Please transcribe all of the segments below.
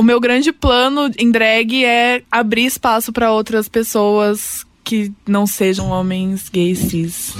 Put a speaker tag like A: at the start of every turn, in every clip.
A: o meu grande plano em drag é abrir espaço para outras pessoas que não sejam homens gays cis.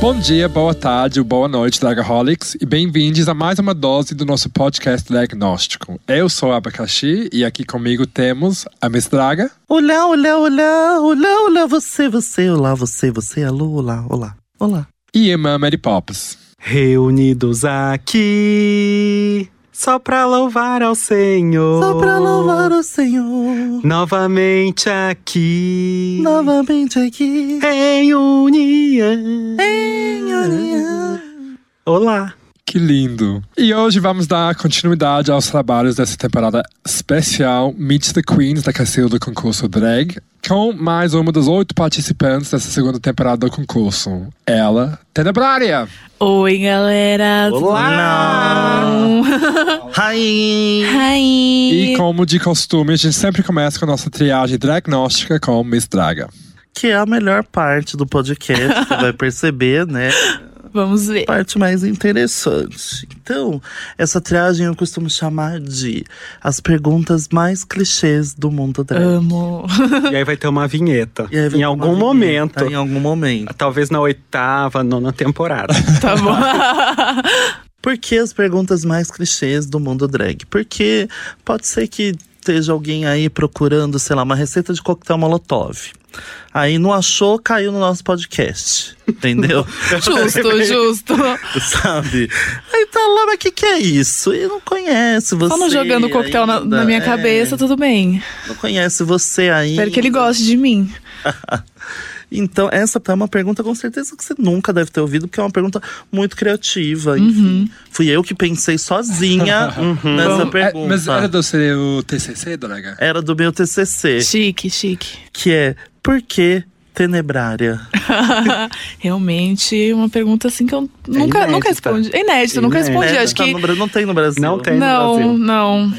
B: Bom dia, boa tarde ou boa noite, Dragaholics, e bem-vindos a mais uma dose do nosso podcast Diagnóstico. Eu sou Abacaxi e aqui comigo temos a Miss Draga.
C: Olá, olá, olá, olá, olá, você, você, olá, você, você, alô, olá, olá, olá.
B: E irmã Mary Pops.
D: Reunidos aqui só pra louvar ao Senhor.
C: Só pra louvar o Senhor.
D: Novamente aqui.
C: Novamente aqui.
D: Em união.
C: Em união.
D: Olá.
B: Que lindo! E hoje vamos dar continuidade aos trabalhos dessa temporada especial Meet the Queens da Cacilda do concurso Drag, com mais uma das oito participantes dessa segunda temporada do concurso. Ela, Tenebrária!
A: Oi, galera!
D: Olá!
C: Hi.
A: Hi!
B: E como de costume, a gente sempre começa com a nossa triagem diagnóstica com Miss Draga.
C: Que é a melhor parte do podcast, você vai perceber, né?
A: Vamos ver.
C: Parte mais interessante. Então, essa triagem eu costumo chamar de as perguntas mais clichês do mundo drag.
A: Amo.
D: E aí vai ter uma vinheta.
C: E aí vai
D: em
C: ter
D: algum
C: uma vinheta,
D: momento.
C: Em algum momento.
D: Talvez na oitava, nona temporada.
A: Tá bom.
C: Por que as perguntas mais clichês do mundo drag? Porque pode ser que esteja alguém aí procurando, sei lá, uma receita de coquetel molotov. Aí não achou, caiu no nosso podcast. Entendeu?
A: justo, justo.
C: Sabe? Aí tá lá, mas o que, que é isso? E não conhece você.
A: Só não jogando coquetel na, na minha
C: é.
A: cabeça, tudo bem.
C: Não conhece você aí.
A: Espero que ele goste de mim.
C: Então, essa é uma pergunta com certeza que você nunca deve ter ouvido, porque é uma pergunta muito criativa.
A: Uhum.
C: Enfim, fui eu que pensei sozinha nessa
B: É,
C: pergunta.
B: mas era do seu TCC, Draga?
C: Era do meu TCC,
A: Chique, chique.
C: que é Por que tenebrária?
A: Realmente, uma pergunta assim que eu nunca,
D: inédita.
A: nunca respondi. É inédito, nunca
D: Inédita.
A: respondi. Acho
C: Tá
A: que
C: não tem no Brasil.
D: Não tem. no
A: Não,
D: Brasil.
A: não.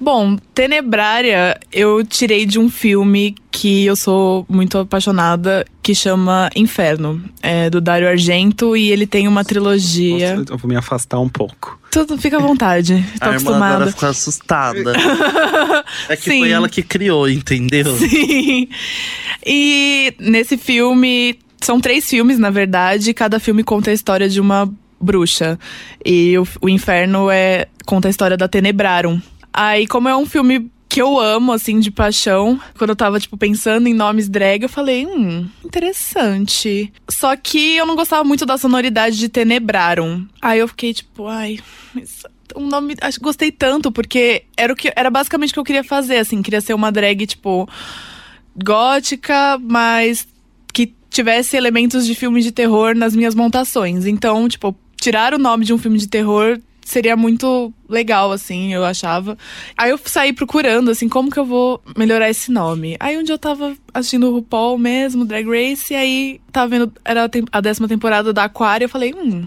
A: Bom, Tenebrária eu tirei de um filme que eu sou muito apaixonada, que chama Inferno. É do Dario Argento e ele tem uma trilogia.
D: Nossa, eu vou me afastar um pouco.
A: Tudo fica à vontade, tô
C: A irmã
A: acostumada.
C: ficou assustada. é que
A: Sim.
C: foi ela que criou, entendeu?
A: Sim. E nesse filme, são três filmes, na verdade, cada filme conta a história de uma bruxa. E o, o Inferno é conta a história da Tenebrarum. Aí, como é um filme que eu amo, assim, de paixão, quando eu tava, tipo, pensando em nomes drag, eu falei, hum, interessante. Só que eu não gostava muito da sonoridade de Tenebrarum. Aí eu fiquei, tipo, ai, um nome. Acho gostei tanto, porque era o que era basicamente o que eu queria fazer, assim, queria ser uma drag, tipo, gótica, mas que tivesse elementos de filme de terror nas minhas montações. Então, tipo, tirar o nome de um filme de terror seria muito legal, assim, eu achava. Aí eu saí procurando, assim, como que eu vou melhorar esse nome. Aí um dia eu tava assistindo o RuPaul mesmo, Drag Race, e aí tava vendo, era a décima temporada da Aquária, eu falei, hum,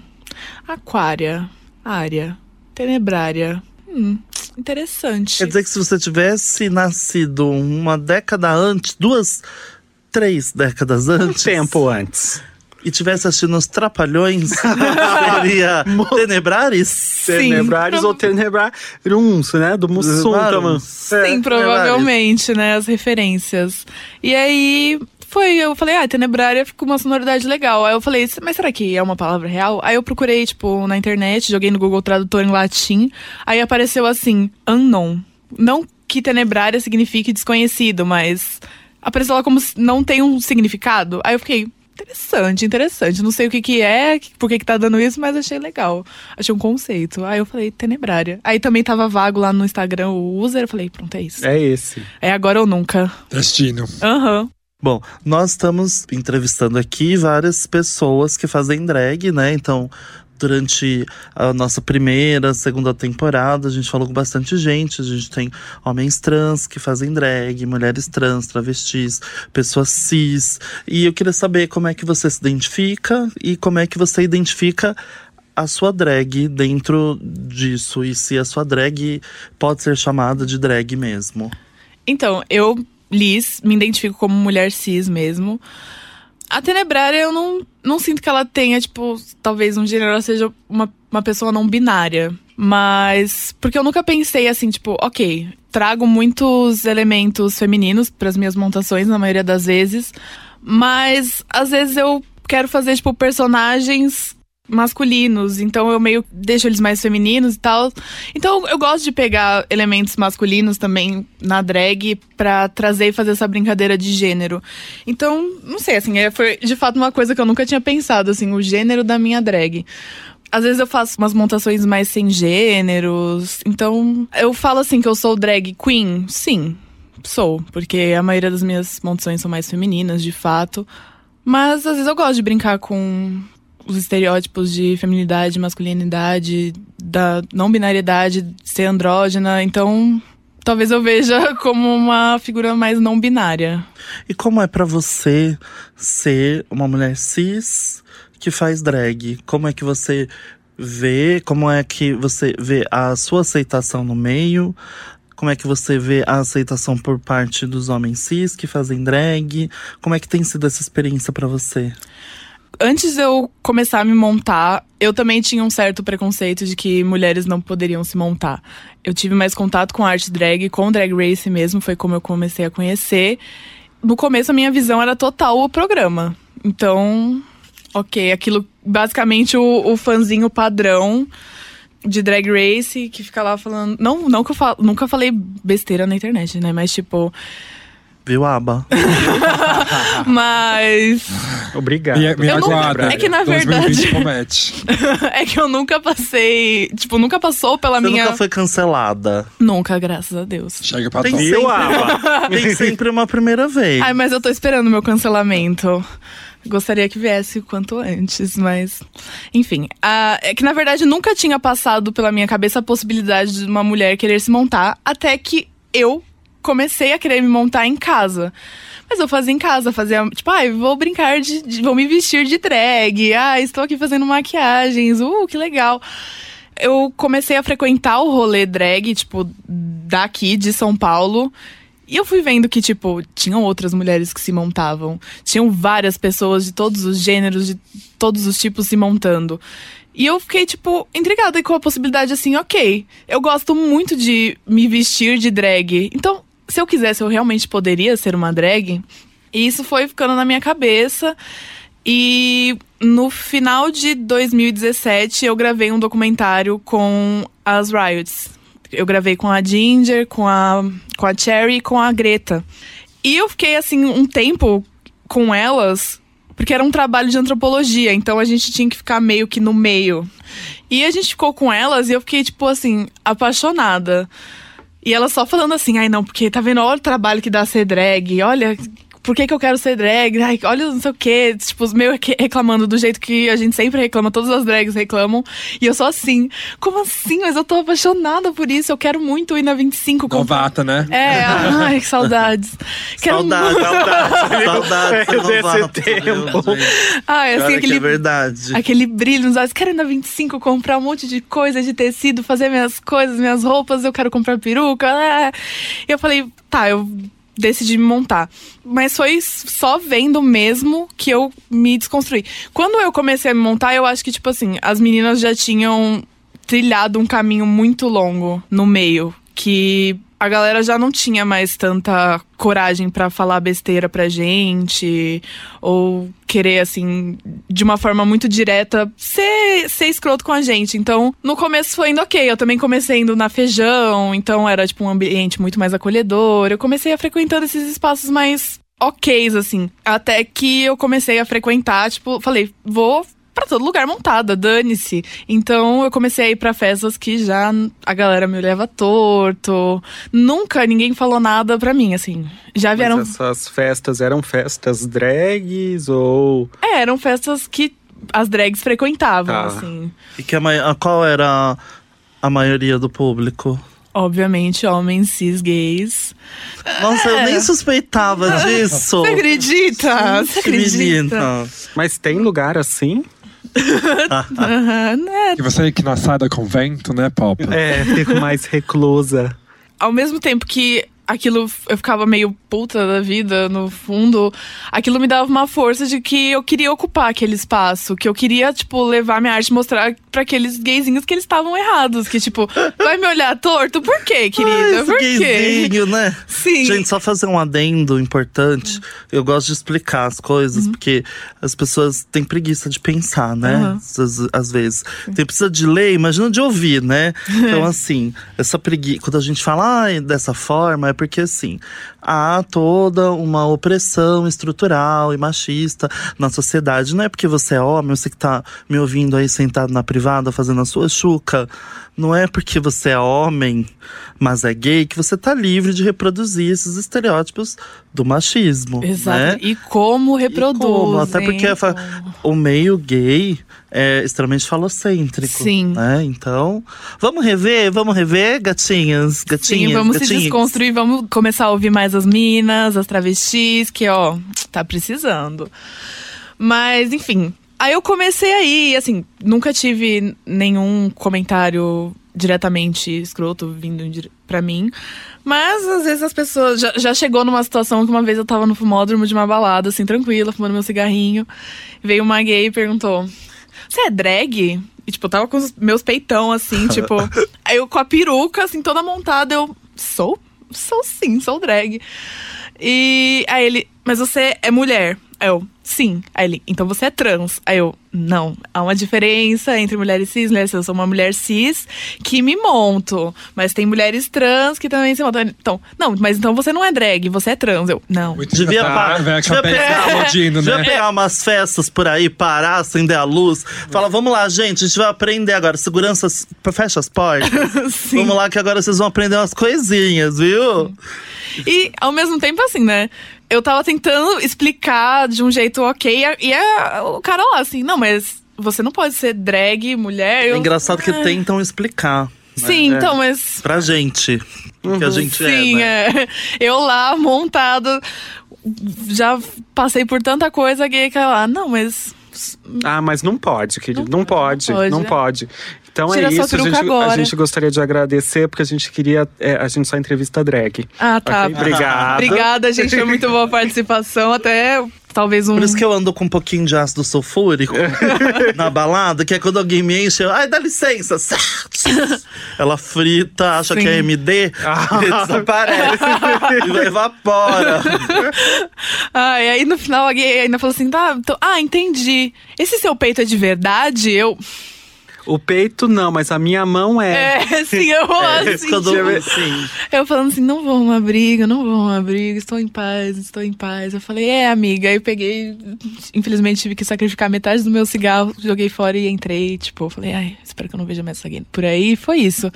A: Aquária, área, tenebrária, hum, interessante.
C: Quer dizer que se você tivesse nascido uma década antes, duas, três décadas
D: Um
C: antes.
D: tempo antes.
C: E tivesse assistindo os Trapalhões, seria Tenebrares?
A: Sim.
D: Tenebrares ou Tenebraruns, né? Do Mussum também.
A: Sim, provavelmente, né? As referências. E aí foi, eu falei, ah, tenebrária ficou uma sonoridade legal. Aí eu falei, mas será que é uma palavra real? Aí eu procurei, tipo, na internet, joguei no Google Tradutor em latim. Aí apareceu assim, unknown. Não que tenebrária signifique desconhecido, mas apareceu lá como se não tem um significado. Aí eu fiquei. Interessante, interessante. Não sei o que que é, por que que tá dando isso, mas achei legal. Achei um conceito. Aí eu falei, tenebrária. Aí também tava vago lá no Instagram o user. Eu falei, pronto, é isso.
D: É esse.
A: É agora ou nunca.
B: Destino.
A: Aham.
C: Bom, nós estamos entrevistando aqui várias pessoas que fazem drag, né? Então, durante a nossa primeira, segunda temporada, a gente falou com bastante gente. A gente tem homens trans que fazem drag, mulheres trans, travestis, pessoas cis. E eu queria saber como é que você se identifica e como é que você identifica a sua drag dentro disso e se a sua drag pode ser chamada de drag mesmo.
A: Então, eu, Liz, me identifico como mulher cis mesmo. A Tenebrária, eu não, não sinto que ela tenha, tipo, talvez um gênero, ela seja uma, uma pessoa não binária. Mas. Porque eu nunca pensei assim, tipo, ok, trago muitos elementos femininos para as minhas montações, na maioria das vezes. Mas às vezes eu quero fazer, tipo, personagens masculinos, então eu meio deixo eles mais femininos e tal. Então eu gosto de pegar elementos masculinos também na drag pra trazer e fazer essa brincadeira de gênero. Então, não sei, assim, é, foi de fato uma coisa que eu nunca tinha pensado, assim, o gênero da minha drag. Às vezes eu faço umas montações mais sem gêneros. Então, eu falo assim que eu sou drag queen? Sim, sou. Porque a maioria das minhas montações são mais femininas, de fato. Mas às vezes eu gosto de brincar com os estereótipos de feminilidade, masculinidade, da não binariedade, ser andrógena. Então, talvez eu veja como uma figura mais não binária.
C: E como é pra você ser uma mulher cis que faz drag? Como é que você vê? Como é que você vê a sua aceitação no meio? Como é que você vê a aceitação por parte dos homens cis que fazem drag? Como é que tem sido essa experiência pra você?
A: Antes de eu começar a me montar, eu também tinha um certo preconceito de que mulheres não poderiam se montar. Eu tive mais contato com arte drag, com drag race mesmo, foi como eu comecei a conhecer. No começo a minha visão era total o programa. Então, ok, aquilo basicamente o, o fãzinho padrão de drag race que fica lá falando. Não, não que eu falo, nunca falei besteira na internet, né? Mas tipo.
C: Viu, Aba?
A: Mas.
D: Obrigado.
B: Me,
A: é que, na
B: 2020
A: verdade-
B: promete.
A: é que eu nunca passei. Tipo, nunca passou pela
C: Você
A: minha.
C: nunca foi cancelada.
A: Nunca, graças a Deus.
B: Chega pra
C: Tem.
D: Viu, Aba?
C: Tem sempre uma primeira vez.
A: Ai, mas eu tô esperando o meu cancelamento. Gostaria que viesse o quanto antes, mas. Enfim. ah, é que na verdade nunca tinha passado pela minha cabeça a possibilidade de uma mulher querer se montar, até que eu comecei a querer me montar em casa. Mas eu fazia em casa, fazia, tipo, ai, vou brincar de, de- vou me vestir de drag. Ah, estou aqui fazendo maquiagens. Uh, que legal. Eu comecei a frequentar o rolê drag, tipo, daqui de São Paulo. E eu fui vendo que, tipo, tinham outras mulheres que se montavam. Tinham várias pessoas de todos os gêneros, de todos os tipos se montando. E eu fiquei, tipo, intrigada com a possibilidade assim, ok, eu gosto muito de me vestir de drag. Então, se eu quisesse, eu realmente poderia ser uma drag. E isso foi ficando na minha cabeça. E no final de 2017, eu gravei um documentário com as Riots. Eu gravei com a Ginger, com a, com a Cherry e com a Greta. E eu fiquei, assim, um tempo com elas, porque era um trabalho de antropologia, então a gente tinha que ficar meio que no meio. E a gente ficou com elas e eu fiquei, tipo assim, apaixonada. E ela só falando assim, ai não, porque tá vendo, olha o trabalho que dá ser drag, olha. Por que, que eu quero ser drag? Ai, olha não sei o quê. Tipo, os meio que- reclamando do jeito que a gente sempre reclama, todas as drags reclamam. E eu sou assim, como assim? Mas eu tô apaixonada por isso, eu quero muito ir na 25. comprar-
B: Novata, né?
A: É, ai, que saudades. Quero
C: Saudade,
A: muito-
C: saudade, saudade.
D: É, desse tempo.
A: Ai, assim,
C: que
A: aquele
C: é verdade.
A: Aquele brilho nos olhos. Quero ir na 25 comprar um monte de coisa de tecido, fazer minhas coisas, minhas roupas. Eu quero comprar peruca. ah. E eu falei, tá, eu decidi me montar. Mas foi só vendo mesmo que eu me desconstruí. Quando eu comecei a me montar, eu acho que, tipo assim, as meninas já tinham trilhado um caminho muito longo no meio. Que a galera já não tinha mais tanta coragem pra falar besteira pra gente. Ou querer, assim, de uma forma muito direta, ser, ser escroto com a gente. Então, no começo foi indo ok. Eu também comecei indo na feijão, então era, tipo, um ambiente muito mais acolhedor. Eu comecei a frequentando esses espaços mais ok's, assim. Até que eu comecei a frequentar, tipo, falei, vou pra todo lugar montada, dane-se. Então eu comecei a ir pra festas que já a galera me leva torto. Nunca ninguém falou nada pra mim, assim. Já vieram.
D: Mas essas festas eram festas drags ou.
A: É, eram festas que as drags frequentavam,
D: Tá.
A: assim.
C: E que a qual era a maioria do público?
A: Obviamente, homens cis gays.
C: Nossa, eu nem suspeitava disso.
A: Você acredita? Você
C: Que
A: acredita?
C: menina.
D: Mas tem lugar assim?
A: Aham, né?
B: E você que não sai do convento, né, Pop?
D: É, fico mais reclusa.
A: Ao mesmo tempo que aquilo eu ficava meio puta da vida, no fundo, aquilo me dava uma força de que eu queria ocupar aquele espaço, que eu queria, tipo, levar minha arte e mostrar pra aqueles gayzinhos que eles estavam errados. Que, tipo, vai me olhar torto? Por quê, querida? Por quê?
C: né?
A: Sim.
C: Gente, só fazer um adendo importante. Eu gosto de explicar as coisas, porque as pessoas têm preguiça de pensar, né?
A: Uhum.
C: Às, às vezes. Tem precisa de ler, imagina de ouvir, né? Então, assim, essa preguiça. Quando a gente fala ah, dessa forma, é porque, assim, há toda uma opressão estrutural e machista na sociedade. Não é porque você é homem, você que tá me ouvindo aí sentado na privada fazendo a sua chuca. Não é porque você é homem, mas é gay, que você tá livre de reproduzir esses estereótipos do machismo.
A: Exato.
C: Né?
A: E como reproduz.
C: como? Até porque fa- o meio gay é extremamente falocêntrico.
A: Sim.
C: Né? Então, vamos rever, vamos rever, gatinhas, gatinhas,
A: Sim, vamos se
C: gatinhas.
A: desconstruir, vamos começar a ouvir mais as minas, as travestis, que, ó, tá precisando. Mas, enfim. Aí eu comecei aí, assim, nunca tive nenhum comentário diretamente escroto vindo pra mim. Mas às vezes as pessoas. Já, já chegou numa situação que uma vez eu tava no fumódromo de uma balada, assim, tranquila, fumando meu cigarrinho. Veio uma gay e perguntou: Você é drag? E, tipo, eu tava com os meus peitão, assim, tipo. aí eu com a peruca, assim, toda montada, eu. Sou? Sou sim, sou drag. E aí ele, mas você é mulher? Aí eu, sim. Aí ele, então você é trans? Aí eu, não. Há uma diferença entre mulheres cis e mulheres cis. Eu sou uma mulher cis que me monto. Mas tem mulheres trans que também se montam. Então, não, mas então você não é drag, você é trans. Eu, não.
B: Muito
C: Devia,
B: engraçado,
C: pa-
B: velho,
C: devia pegar,
B: explodindo,
C: devia
B: né?
C: pegar umas festas por aí, parar, acender a luz. Fala, vamos lá, gente, a gente vai aprender agora. Segurança, fecha as portas.
A: Sim.
C: Vamos lá que agora vocês vão aprender umas coisinhas, viu?
A: E ao mesmo tempo, assim, né? Eu tava tentando explicar de um jeito ok, e, a- o cara lá, assim, não, mas você não pode ser drag, mulher.
C: É
A: Eu,
C: engraçado que
A: "Ah."
C: tentam explicar.
A: Sim,
C: É.
A: então, mas.
C: Pra gente. Que a gente
A: Sim,
C: é, né?
A: é. Eu lá, montado, já passei por tanta coisa gay que ela, não, mas.
D: Ah, mas não pode, querido. Não,
A: Não
D: pode,
A: pode,
D: não
A: né?
D: pode. Então
A: Tira
D: é isso, a gente, a gente gostaria de agradecer, porque a gente queria. é, a gente só entrevista drag.
A: Ah, tá.
D: Ok? Obrigado.
A: Obrigada, gente. Foi muito boa a participação. Até talvez um.
C: Por isso que eu ando com um pouquinho de ácido sulfúrico na balada, que é quando alguém me enche, eu, ai, dá licença. Ela frita, acha
A: Sim.
C: que é MD,
D: Ah.
C: e desaparece. e evapora.
A: Ah, e aí no final a gay ainda falou assim: tá, então- ah, entendi. Esse seu peito é de verdade? Eu.
D: O peito não, mas a minha mão é.
A: É, sim, eu assim.
C: Quando,
A: tipo,
C: sim.
A: Eu falando assim, não vou uma briga, não vou uma briga, estou em paz, estou em paz. Eu falei, é, amiga. Aí eu peguei, infelizmente tive que sacrificar metade do meu cigarro, joguei fora e entrei. Tipo, eu falei, ai, espero que eu não veja mais essa gay por aí. E foi isso.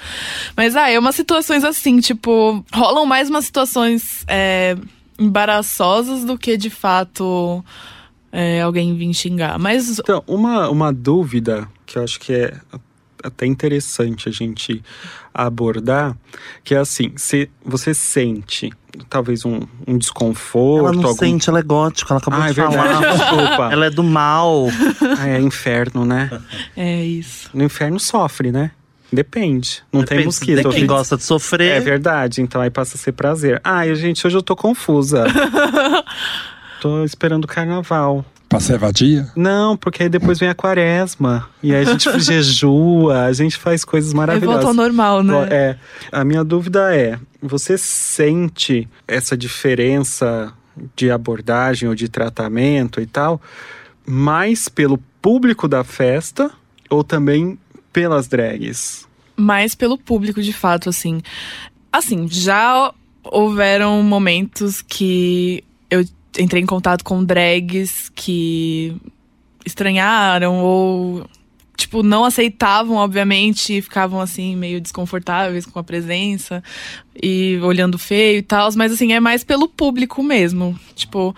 A: Mas, ah, é umas situações assim, tipo, rolam mais umas situações é, embaraçosas do que de fato é, alguém vir xingar. Mas
D: Então, uma, uma dúvida que eu acho que é até interessante a gente abordar, que é assim, se você sente talvez um, um desconforto,
C: Ela não
D: algum...
C: sente, ela é gótica, ela acabou
D: Ah, é
C: de falar.
D: verdade, desculpa.
C: Ela é do mal.
D: Ah, é inferno, né?
A: é isso.
D: No inferno sofre, né? Depende. Não tem
C: Depende,
D: mosquito.
C: Tem quem gosta de sofrer.
D: É verdade, então aí passa a ser prazer. Ai, gente, hoje eu tô confusa. tô esperando o carnaval.
B: Pra ser vadia?
D: Não, porque aí depois vem a quaresma. E aí a gente jejua, a gente faz coisas
A: Aí volta ao
D: maravilhosas.
A: normal, né?
D: É. A minha dúvida é: você sente essa diferença de abordagem ou de tratamento e tal, mais pelo público da festa ou também pelas drags?
A: mais pelo público, de fato, assim. Assim, já houveram momentos que eu entrei em contato com drags que estranharam ou tipo não aceitavam, obviamente, ficavam assim meio desconfortáveis com a presença e olhando feio e tal, mas assim, é mais pelo público mesmo. Tipo,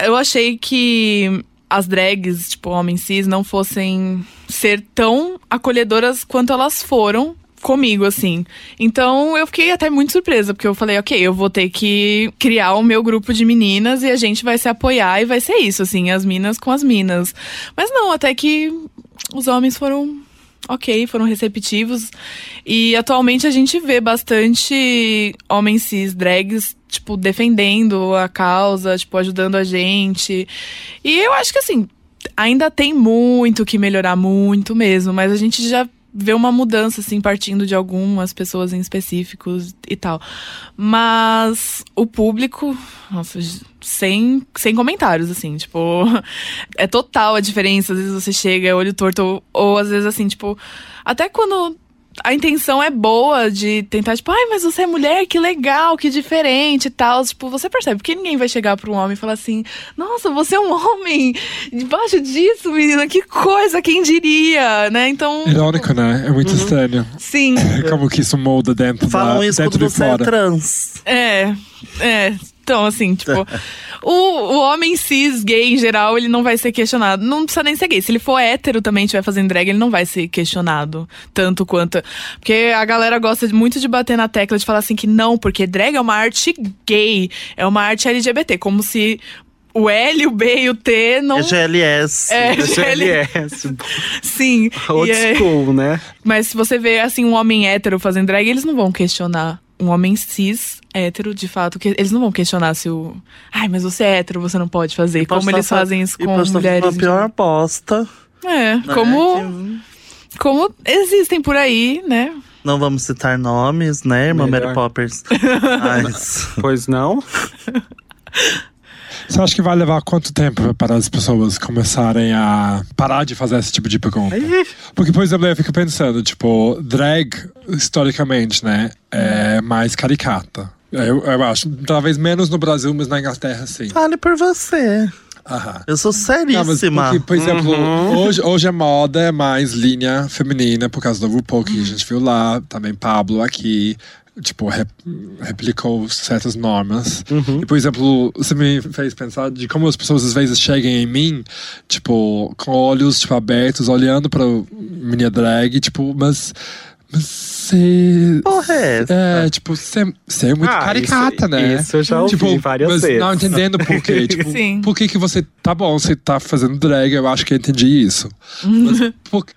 A: eu achei que as drags, tipo, homens cis, não fossem ser tão acolhedoras quanto elas foram comigo, assim. Então eu fiquei até muito surpresa, porque eu falei, ok, eu vou ter que criar o meu grupo de meninas e a gente vai se apoiar e vai ser isso, assim, as minas com as minas. Mas não, até que os homens foram ok, foram receptivos. E atualmente a gente vê bastante homens cis drags, tipo, defendendo a causa, tipo, ajudando a gente. E eu acho que assim, ainda tem muito que melhorar, muito mesmo, mas a gente já vê uma mudança, assim, partindo de algumas pessoas em específicos e tal. Mas o público, nossa, sem, sem comentários, assim, tipo, é total a diferença. Às vezes você chega, é olho torto, ou, ou às vezes assim, tipo, até quando a intenção é boa de tentar, tipo, ai, mas você é mulher, que legal, que diferente e tal. Tipo, você percebe, porque ninguém vai chegar pra um homem e falar assim, nossa, você é um homem, debaixo disso, menina, que coisa, quem diria, né? Então.
B: Irônico, né? É muito uhum. estranho.
A: Sim.
B: Como que isso molda dentro
C: Falam
B: da,
C: isso
B: dentro
C: quando
B: de
C: você
B: fora.
C: é trans.
A: É, é. Então, assim, tipo, o, o homem cis, gay em geral, ele não vai ser questionado. Não precisa nem ser gay. Se ele for hétero também, estiver fazendo drag, ele não vai ser questionado tanto quanto. Porque a galera gosta muito de bater na tecla de falar assim que não, porque drag é uma arte gay, é uma arte LGBT, como se o L, o B e o T não.
C: É GLS.
A: É,
D: GLS.
A: Sim.
D: Old
A: é...
D: school, né?
A: Mas se você vê, assim, um homem hétero fazendo drag, eles não vão questionar. Um homem cis, hétero, de fato, que eles não vão questionar se o. Ai, mas você é hétero, você não pode fazer. Como eles fazem isso com mulheres.
C: Uma pior aposta.
A: É, né? como. Como existem por aí, né?
C: Não vamos citar nomes, né, irmã
D: Melhor.
C: Mary Poppers? Mas...
D: Pois não?
B: Você acha que vai levar quanto tempo para as pessoas começarem a parar de fazer esse tipo de pergunta? Porque, por exemplo, eu fico pensando, tipo, drag, historicamente, né, é mais caricata. Eu, eu acho, talvez menos no Brasil, mas na Inglaterra, sim.
C: Fale por você.
B: Aham.
C: Eu sou
B: Não,
C: seríssima.
B: porque, por exemplo, hoje, hoje a moda é mais linha feminina, por causa do RuPaul, que a gente viu lá, também Pablo aqui. Tipo, rep- replicou certas normas. E, por exemplo, você me fez pensar de como as pessoas às vezes chegam em mim, tipo, com olhos tipo, abertos, olhando pra minha drag, tipo, mas. Mas você.
C: Porra é essa?
B: É, tipo, você você é muito
D: Ah,
B: caricata,
D: isso-
B: né?
D: isso eu já ouvi
B: tipo,
D: várias
B: mas
D: vezes.
B: Não entendendo por quê. Tipo,
A: Sim.
B: por que, que você. Tá bom, você tá fazendo drag, eu acho que eu entendi isso. Mas por que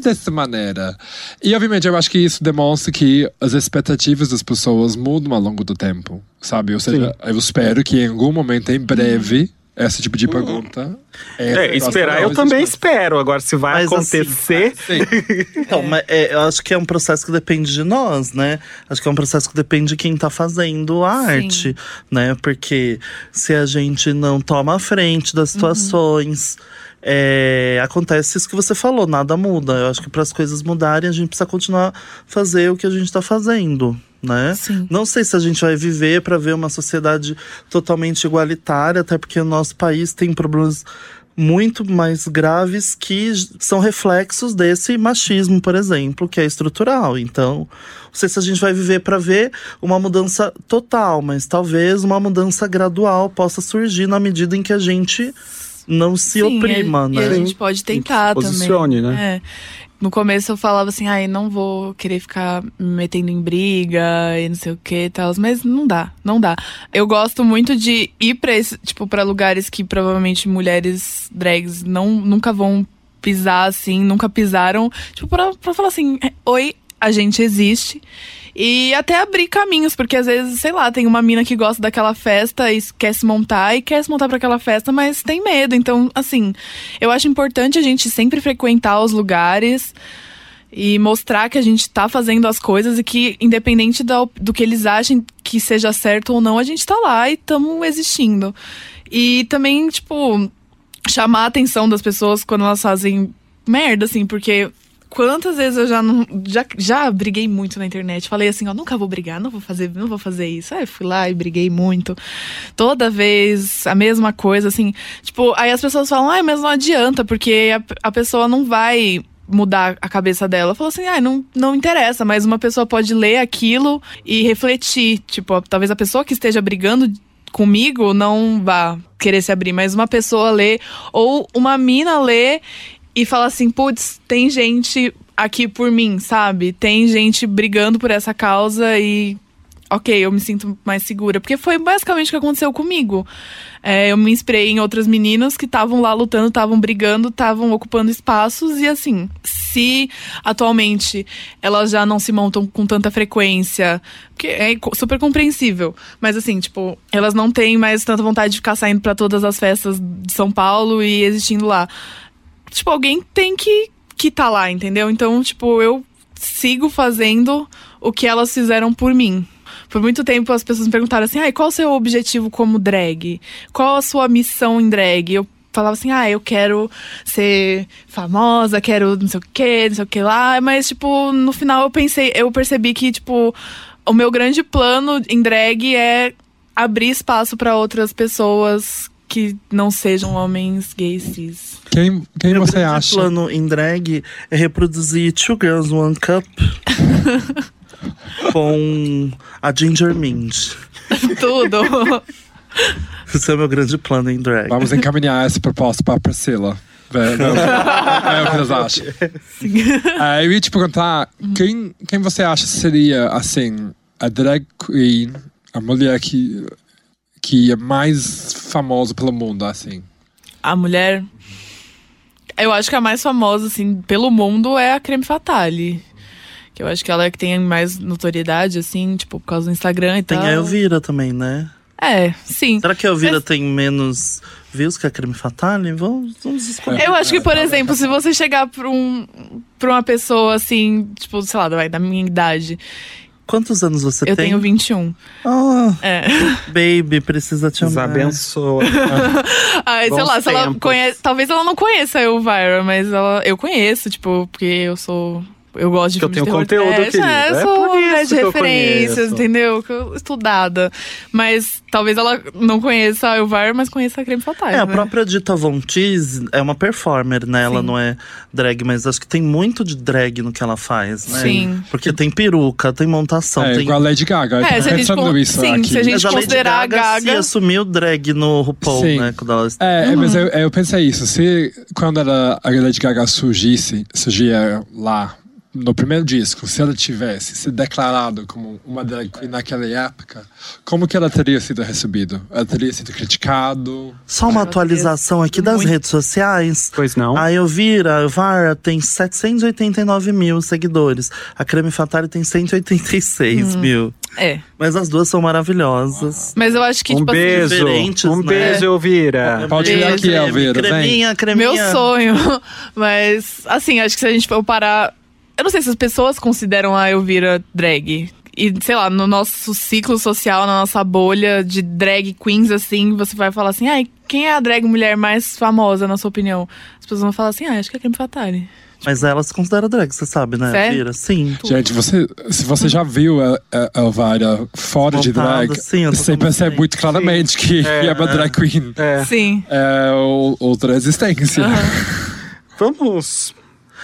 B: dessa maneira? E obviamente eu acho que isso demonstra que as expectativas das pessoas mudam ao longo do tempo, sabe? Ou seja, eu espero que em algum momento, em breve, esse tipo de pergunta.
D: É, esperar eu também espero. Agora, se vai
C: Mas, assim,
D: acontecer.
C: Então, mas é, eu acho que é um processo que depende de nós, né? Acho que é um processo que depende de quem tá fazendo a
A: Sim.
C: arte, né? Porque se a gente não toma a frente das situações. É, acontece isso que você falou, nada muda. Eu acho que para as coisas mudarem, a gente precisa continuar a fazer o que a gente tá fazendo, né? Não sei se a gente vai viver para ver uma sociedade totalmente igualitária, até porque o nosso país tem problemas muito mais graves que são reflexos desse machismo, por exemplo, que é estrutural. Então, não sei se a gente vai viver para ver uma mudança total, mas talvez uma mudança gradual possa surgir na medida em que a gente não se
A: Sim,
C: oprima,
A: e,
C: né?
A: E a gente pode tentar também.
D: posicione, né?
A: É. No começo eu falava assim, ai, não vou querer ficar me metendo em briga e não sei o que e tal, mas não dá, não dá. Eu gosto muito de ir pra esse, tipo, para lugares que provavelmente mulheres drags não nunca vão pisar assim, nunca pisaram, tipo, pra, pra falar assim, oi, a gente existe. E até abrir caminhos, porque às vezes, sei lá, tem uma mina que gosta daquela festa e quer se montar e quer se montar pra aquela festa, mas tem medo. Então, assim, eu acho importante a gente sempre frequentar os lugares e mostrar que a gente tá fazendo as coisas e que, independente do, do que eles achem que seja certo ou não, a gente tá lá e estamos existindo. E também, tipo, chamar a atenção das pessoas quando elas fazem merda, assim, porque quantas vezes eu já não já, já briguei muito na internet. Falei assim, ó, nunca vou brigar, não vou fazer, não vou fazer isso. Aí fui lá e briguei muito. Toda vez a mesma coisa, assim. Tipo, aí as pessoas falam, ai, mas não adianta, porque a, a pessoa não vai mudar a cabeça dela. Falou assim, ai, não, não interessa, mas uma pessoa pode ler aquilo e refletir. Tipo, talvez a pessoa que esteja brigando comigo não vá querer se abrir, mas uma pessoa lê, ou uma mina lê e fala assim, putz, tem gente aqui por mim, sabe? Tem gente brigando por essa causa e ok, eu me sinto mais segura. Porque foi basicamente o que aconteceu comigo. É, eu me inspirei em outras meninas que estavam lá lutando, estavam brigando, estavam ocupando espaços. E assim, se atualmente elas já não se montam com tanta frequência, porque é super compreensível. Mas assim, tipo, elas não têm mais tanta vontade de ficar saindo pra todas as festas de São Paulo e existindo lá. Tipo, alguém tem que que tá lá, entendeu? Então, tipo, eu sigo fazendo o que elas fizeram por mim. Por muito tempo as pessoas me perguntaram assim: ah, qual o seu objetivo como drag? Qual a sua missão em drag? Eu falava assim: ah, eu quero ser famosa, quero não sei o que, não sei o que lá. Mas, tipo, no final eu pensei, eu percebi que, tipo, o meu grande plano em drag é abrir espaço pra outras pessoas que não sejam homens gays cis.
B: Quem, quem
C: Meu
B: você
C: grande
B: acha?
C: plano em drag é reproduzir Two Girls One Cup com a Ginger Mint.
A: Tudo.
C: Esse é o meu grande plano em drag.
B: Vamos encaminhar essa proposta pra Priscila. Vé- vé- É o que eles acham. É, eu ia te perguntar, quem, quem você acha seria, assim, a drag queen, a mulher que, que é mais famosa pelo mundo, assim?
A: A mulher. Eu acho que a mais famosa, assim, pelo mundo é a Creme Fatale. Que eu acho que ela é que tem mais notoriedade, assim, tipo, por causa do Instagram e
C: Tem
A: tal.
C: a Elvira também, né?
A: É, sim.
C: Será que a Elvira
A: Mas-
C: tem menos views que a Creme Fatale? Vamos, vamos descobrir.
A: Eu acho que, por exemplo, se você chegar pra, um, pra uma pessoa assim, tipo, sei lá, vai, da minha idade,
C: Quantos anos você
A: eu
C: tem?
A: tenho 21.
C: Ah,
A: É.
C: baby, precisa te amar.
D: abençoa.
A: Ai, sei lá, se ela conhece. Talvez ela não conheça a Elvira, mas ela, eu conheço, tipo, porque eu sou. Eu gosto de
D: Que eu tenho
A: de
D: conteúdo,
A: trash.
D: querida.
A: É, eu
D: É
A: sou
D: isso
A: de referências, entendeu? Que eu- Estudada. Mas talvez ela não conheça a Elvira, mas conheça a Creme Fatal.
C: É, a
A: né?
C: própria Dita Von Teese é uma performer, né? Ela
A: Sim.
C: não é drag, mas acho que tem muito de drag no que ela faz, né?
A: Sim.
C: Porque tem peruca, tem montação,
B: É,
C: tem.
B: igual a Lady Gaga.
A: É, se a gente con-
B: isso
A: sim,
B: aqui.
A: se a gente
C: Mas a Lady
A: considerar a
C: Gaga, se
A: Gaga-
C: assumiu drag no RuPaul,
B: Sim.
C: né? Quando ela
B: É,
A: Uhum.
B: mas eu, eu pensei isso. Se quando ela, a Lady Gaga surgisse, surgia lá no primeiro disco, se ela tivesse se declarado como uma drag queen naquela época, como que ela teria sido recebida? Ela teria sido criticado?
C: Só uma atualização aqui das redes sociais.
D: Pois não.
C: A Elvira, a Elvira tem 789 mil seguidores. A Creme Fatale tem 186
A: Uhum.
C: mil.
A: É.
C: Mas as duas são maravilhosas.
A: Mas eu acho que,
D: um
A: tipo assim,
D: beijo.
C: diferentes,
D: Um
C: né?
D: beijo, Elvira.
B: Pode vir aqui, Elvira.
C: Creminha, creminha.
A: Meu sonho. Mas, assim, acho que se a gente for parar. Eu não sei se as pessoas consideram a Elvira drag. E, sei lá, no nosso ciclo social, na nossa bolha de drag queens, assim, você vai falar assim, ai, quem é a drag mulher mais famosa, na sua opinião? As pessoas vão falar assim, ah, acho que é a Creme Fatale.
C: Mas ela se considera drag, você sabe, né,
A: Sério?
C: Elvira? Sim.
B: Gente, você, se você já viu a, a Elvira fora de
C: Montada,
B: drag,
C: sim,
B: você percebe
C: sim.
B: muito claramente que
D: É,
B: é, uma drag queen.
D: É.
A: Sim.
B: É outra existência.
D: Vamos.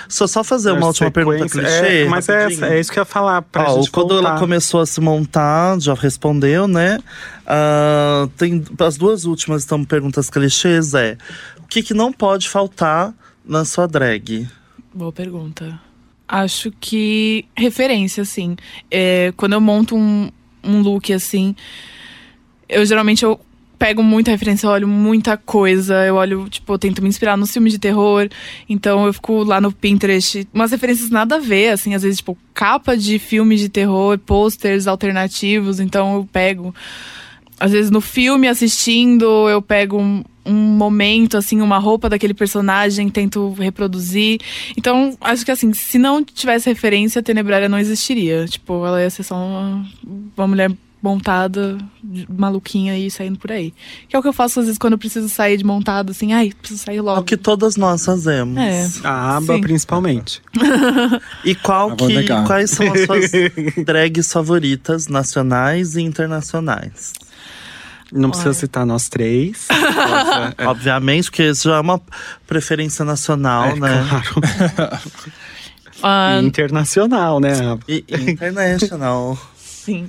C: Só só fazer uma última pergunta
D: sequência.
C: clichê.
D: É, mas é,
C: rapidinho.
D: é isso que eu ia falar pra
C: Ó,
D: gente
C: quando ela
D: voltar.
C: começou a se montar, já respondeu, né? Ah, tem as duas últimas então, perguntas clichês é o que, que não pode faltar na sua drag?
A: Boa pergunta. Acho que referência, assim. É, quando eu monto um, um look assim, eu geralmente eu pego muita referência, eu olho muita coisa, eu olho, tipo, eu tento me inspirar nos filmes de terror, então eu fico lá no Pinterest, umas referências nada a ver, assim, às vezes, tipo, capa de filmes de terror, posters alternativos, então eu pego às vezes no filme assistindo, eu pego um, um momento, assim, uma roupa daquele personagem, tento reproduzir. Então, acho que assim, se não tivesse referência, a Tenebrária não existiria. Tipo, ela ia ser só uma, uma mulher montada, maluquinha e saindo por aí. Que é o que eu faço às vezes quando eu preciso sair de montada, assim, ai, preciso sair
C: É
A: logo.
C: o que todas nós fazemos.
A: É.
D: A aba,
A: Sim.
D: principalmente.
C: E qual
B: Eu vou
C: que, quais são as suas drags favoritas, nacionais e internacionais?
D: Não precisa
A: Olha.
D: citar nós três. É,
C: Obviamente, porque isso já é uma preferência nacional,
D: é,
C: né?
D: claro. E internacional, né? aba?
C: E international.
A: Sim.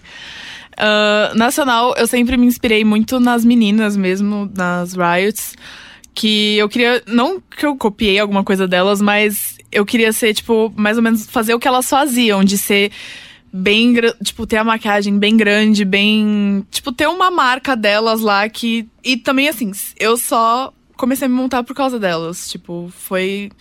A: Ah, nacional, eu sempre me inspirei muito nas meninas mesmo, nas riots. Que eu queria. Não que eu copiei alguma coisa delas, mas eu queria ser, tipo, mais ou menos fazer o que elas faziam, de ser bem, tipo, ter a maquiagem bem grande, bem, tipo, ter uma marca delas lá que e também assim, eu só comecei a me montar por causa delas, tipo, foi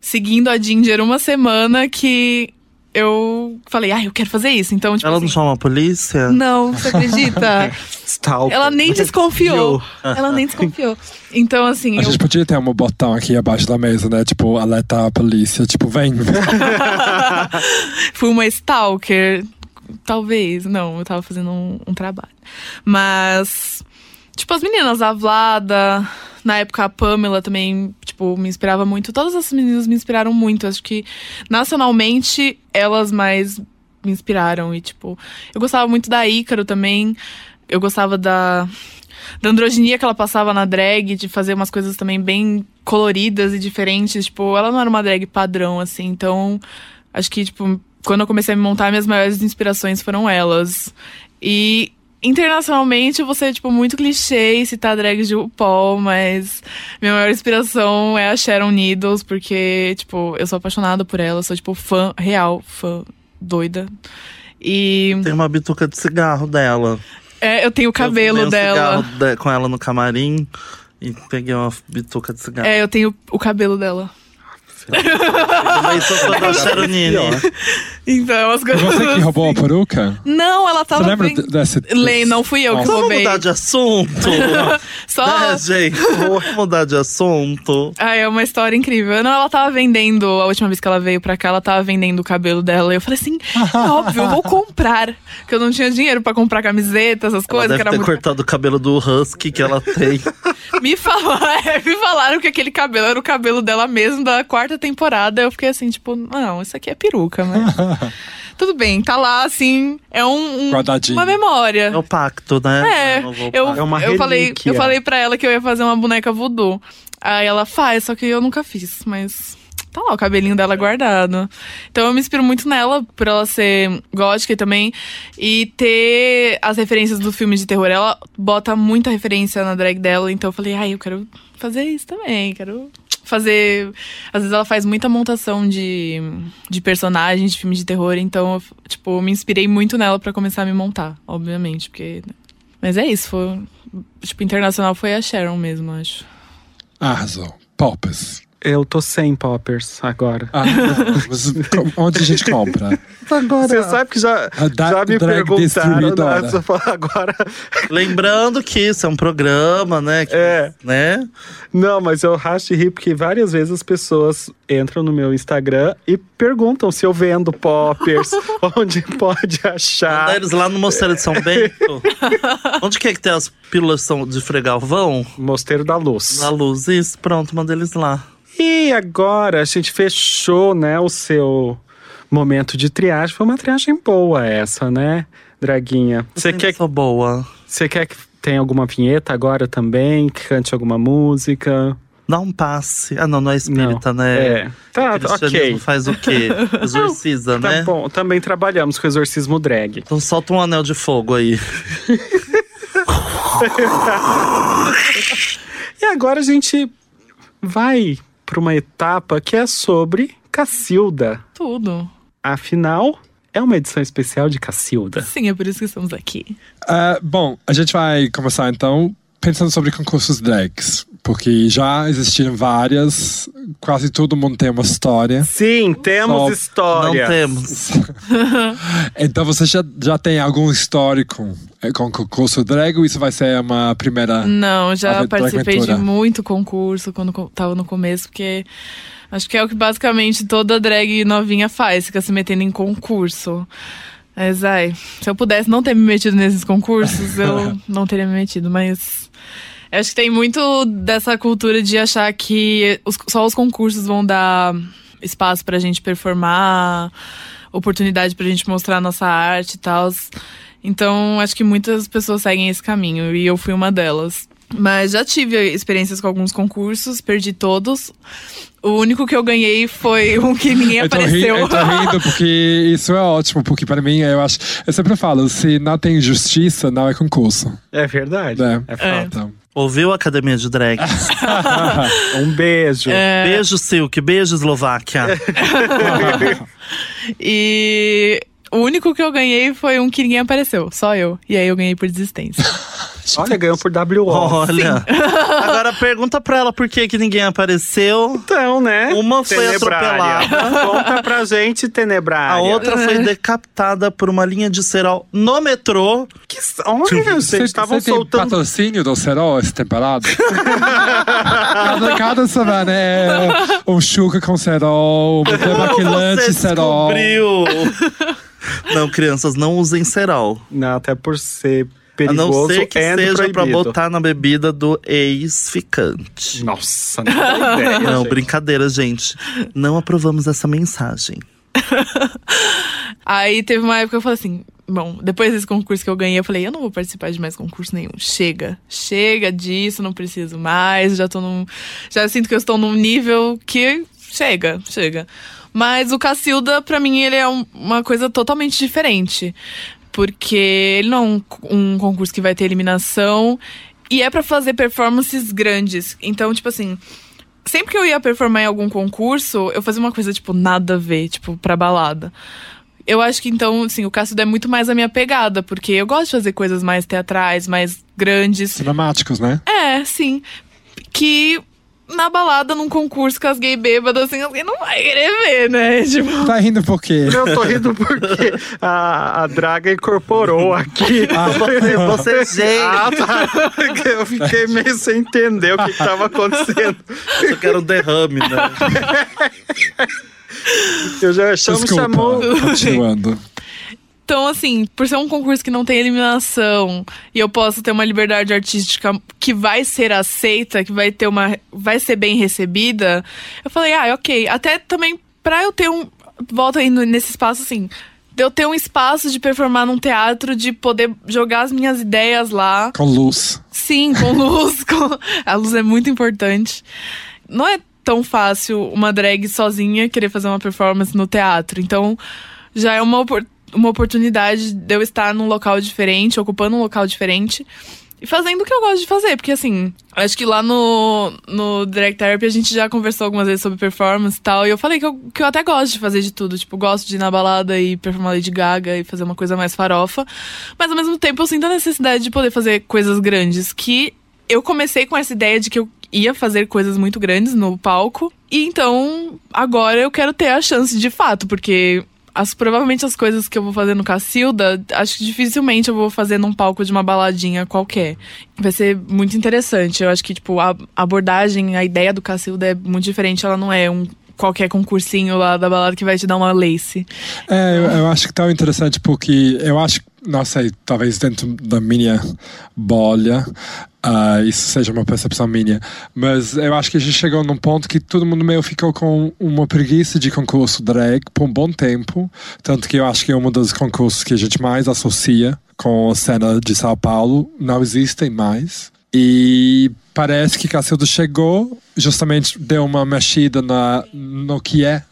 A: seguindo a Ginger uma semana que eu falei, ah, eu quero fazer isso. Então, tipo
C: Ela
A: assim,
C: não chama a polícia?
A: não, você acredita?
D: Stalker.
A: Ela nem desconfiou. Ela nem desconfiou. Então, assim,
B: A
A: eu
B: gente podia ter um botão aqui abaixo da mesa, né? Tipo, alertar a polícia. Tipo, vem.
A: fui uma stalker. Talvez, não, eu tava fazendo um, um trabalho. Mas, tipo, as meninas, a Vlada, na época a Pamela também, tipo, me inspirava muito. Todas essas meninas me inspiraram muito. Acho que nacionalmente elas mais me inspiraram. E, tipo, eu gostava muito da Ícaro também. Eu gostava da, da androginia que ela passava na drag, de fazer umas coisas também bem coloridas e diferentes. Tipo, ela não era uma drag padrão, assim. Então, acho que, tipo, quando eu comecei a me montar, minhas maiores inspirações foram elas. E internacionalmente, eu vou ser, tipo, muito clichê citar drags de RuPaul, mas minha maior inspiração é a Sharon Needles, porque, tipo, eu sou apaixonada por ela, sou, tipo, fã real, fã doida. E
C: Tem uma bituca de cigarro dela.
A: é, eu tenho o
C: Eu
A: cabelo
C: fumei um
A: dela.
C: cigarro de- com ela no camarim e peguei uma bituca de cigarro.
A: É, eu tenho o cabelo dela.
C: Também sou fã da Sharonini.
A: Então, é umas coisas.
B: Você que roubou a peruca?
A: Não, ela
B: Você
A: tava.
B: lembra
A: bem...
B: de- desse.
A: Lei, não fui eu que
B: Nossa.
C: Vamos
A: roubei.
C: mudar de assunto?
A: Só.
C: né, gente? Vamos mudar de assunto.
A: Ah, é uma história incrível. Não, ela tava vendendo, a última vez que ela veio pra cá, ela tava vendendo o cabelo dela. E eu falei assim, é óbvio, eu vou comprar. Porque eu não tinha dinheiro pra comprar camiseta, essas
C: Ela
A: coisas,
C: deve
A: que era
C: ter
A: muito.
C: cortado o cabelo do husky que ela tem.
A: Me falaram, é, me falaram que aquele cabelo era o cabelo dela mesmo da quarta temporada. Eu fiquei assim, tipo, não, isso aqui é peruca, mas. Tudo bem, tá lá, assim, é um, um- uma memória.
C: É o pacto, né?
A: É,
C: vou
A: eu.
D: É uma
A: eu, falei, eu falei pra ela que eu ia fazer uma boneca voodoo. Aí ela faz, só que eu nunca fiz, mas tá lá o cabelinho dela guardado. Então eu me inspiro muito nela, por ela ser gótica também. E ter as referências do filme de terror. Ela bota muita referência na drag dela, então eu falei, ai, eu quero fazer isso também, quero fazer. Às vezes ela faz muita montação de, de personagens de filmes de terror, então, eu, tipo, me inspirei muito nela pra começar a me montar, obviamente, porque. Mas é isso, foi. Tipo, internacional foi a Sharon mesmo, acho.
B: Arrasou. Poppers.
D: Eu tô sem poppers agora.
B: Ah, mas onde a gente compra?
D: Você sabe que já,
B: da-
D: já me perguntaram. né, Agora.
C: Lembrando que isso é um programa, né? que-
D: É.
C: Né?
D: Não, mas eu racho de rir porque várias vezes as pessoas entram no meu Instagram e perguntam se eu vendo poppers, onde pode achar.
C: Manda eles lá no Mosteiro de São Bento. Onde que é que tem as pílulas são de fregalvão?
D: Mosteiro da Luz.
C: Na luz. Isso, pronto, manda eles lá.
D: E agora a gente fechou, né, o seu momento de triagem. Foi uma triagem boa essa, né, Draguinha? Você quer,
C: sou boa.
D: você quer que tenha alguma vinheta agora também? Que cante alguma música?
C: Dá um passe. Ah, não, não é espírita,
D: Não.
C: né?
D: É. Tá,
C: Cristianismo
D: ok.
C: faz o quê? Exorciza,
D: Tá
C: né?
D: bom, também trabalhamos com exorcismo drag.
C: Então solta um anel de fogo aí.
D: E agora a gente vai para uma etapa que é sobre Cacilda.
A: Tudo.
D: Afinal, é uma edição especial de Cacilda.
A: Sim, é por isso que estamos aqui.
B: Ah, bom, a gente vai começar então pensando sobre concursos drags. Porque já existiram várias, quase todo mundo tem uma história.
D: Sim, temos
B: Só-
D: história.
C: Não temos.
B: Então você já, já tem algum histórico eh, com concurso drag ou isso vai ser uma primeira.
A: Não, já participei de muito concurso quando co- tava no começo, porque acho que é o que basicamente toda drag novinha faz, fica se metendo em concurso. Mas, ai, se eu pudesse não ter me metido nesses concursos, eu não teria me metido, mas. Eu Acho que tem muito dessa cultura de achar que os- só os concursos vão dar espaço pra gente performar, oportunidade pra gente mostrar nossa arte e tal. Então, acho que muitas pessoas seguem esse caminho e eu fui uma delas. Mas já tive experiências com alguns concursos, perdi todos. O único que eu ganhei foi um que ninguém
B: Eu tô, ri-
A: apareceu.
B: eu tô rindo porque isso é ótimo, porque para mim eu acho. Eu sempre falo, se não tem justiça, não é concurso.
D: É verdade.
B: É.
D: É fato.
B: Então,
C: Ouviu Academia de Drag?
D: Um beijo.
C: Beijo, Silk. Beijo, Eslováquia.
A: E O único que eu ganhei foi um que ninguém apareceu, só eu. E aí eu ganhei por desistência.
D: Olha, ganhou por WO.
C: Olha. Agora pergunta pra ela por que, que ninguém apareceu.
D: Então, né?
C: Uma foi
D: Tenebrária.
C: atropelada.
D: Conta pra gente, Tenebrária.
C: A outra foi decapitada por uma linha de cerol no metrô.
D: Que... Olha, vocês estavam soltando...
B: patrocínio do Serol essa temporada? cada, cada semana é um chuca com Serol, um demaquilante
C: Você
B: Serol.
C: descobriu. Não, crianças, não usem cerol.
D: Não, até por ser
C: A
D: perigoso
C: não ser que seja pra
D: proibido.
C: botar na bebida do ex-ficante.
D: Nossa, não dá ideia,
C: Não,
D: gente.
C: brincadeira, gente. Não aprovamos essa mensagem.
A: Aí teve uma época que eu falei assim: bom, depois desse concurso que eu ganhei, eu falei: eu não vou participar de mais concurso nenhum. Chega. Chega disso, não preciso mais. Já tô num. Já sinto que eu estou num nível que. Chega, chega. Mas o Cacilda, pra mim, ele é um- uma coisa totalmente diferente. Porque ele não é um, um concurso que vai ter eliminação. E é pra fazer performances grandes. Então, tipo assim, sempre que eu ia performar em algum concurso, eu fazia uma coisa, tipo, nada a ver, tipo, pra balada. Eu acho que então, assim, o Cássio é muito mais a minha pegada, porque eu gosto de fazer coisas mais teatrais, mais grandes.
B: Cinemáticos, né?
A: É, sim. Que na balada, num concurso com as gay bêbadas, assim, alguém não vai querer ver, né? Tipo.
B: Tá rindo por quê?
D: Eu tô rindo porque a, a draga incorporou aqui.
C: Você, você gente,
D: Ah, tá. Eu fiquei meio sem entender o que, que tava acontecendo.
C: eu quero um derrame, né?
D: Eu já chamo,
B: Desculpa,
D: chamou.
B: continuando.
A: Então, assim, por ser um concurso que não tem eliminação e eu posso ter uma liberdade artística que vai ser aceita, que vai ter uma. vai ser bem recebida, eu falei, ah, ok. Até também pra eu ter um. Volta aí nesse espaço, assim. De eu ter um espaço de performar num teatro, de poder jogar as minhas ideias lá.
B: Com luz.
A: Sim, com luz. com- A luz é muito importante. Não é tão fácil uma drag sozinha querer fazer uma performance no teatro. Então, já é uma, opor- uma oportunidade de eu estar num local diferente, ocupando um local diferente. E fazendo o que eu gosto de fazer, porque assim, acho que lá no, no Direct Therapy a gente já conversou algumas vezes sobre performance e tal, e eu falei que eu, que eu até gosto de fazer de tudo. Tipo, gosto de ir na balada e performar Lady Gaga e fazer uma coisa mais farofa. Mas ao mesmo tempo eu sinto a necessidade de poder fazer coisas grandes, que eu comecei com essa ideia de que eu ia fazer coisas muito grandes no palco. E então, agora eu quero ter a chance de fato, porque as, provavelmente as coisas que eu vou fazer no Cacilda, acho que dificilmente eu vou fazer num palco de uma baladinha qualquer. Vai ser muito interessante. Eu acho que, tipo, a abordagem, a ideia do Cacilda é muito diferente. Ela não é um qualquer concursinho lá da balada que vai te dar uma lace.
B: É, eu, eu acho que tão interessante porque eu acho, não sei, talvez dentro da minha bolha, ah, isso seja uma percepção minha, mas eu acho que a gente chegou num ponto que todo mundo meio ficou com uma preguiça de concurso drag por um bom tempo, tanto que eu acho que é um dos concursos que a gente mais associa com a cena de São Paulo, não existem mais. E parece que Cacildo chegou, justamente deu uma mexida na, no que é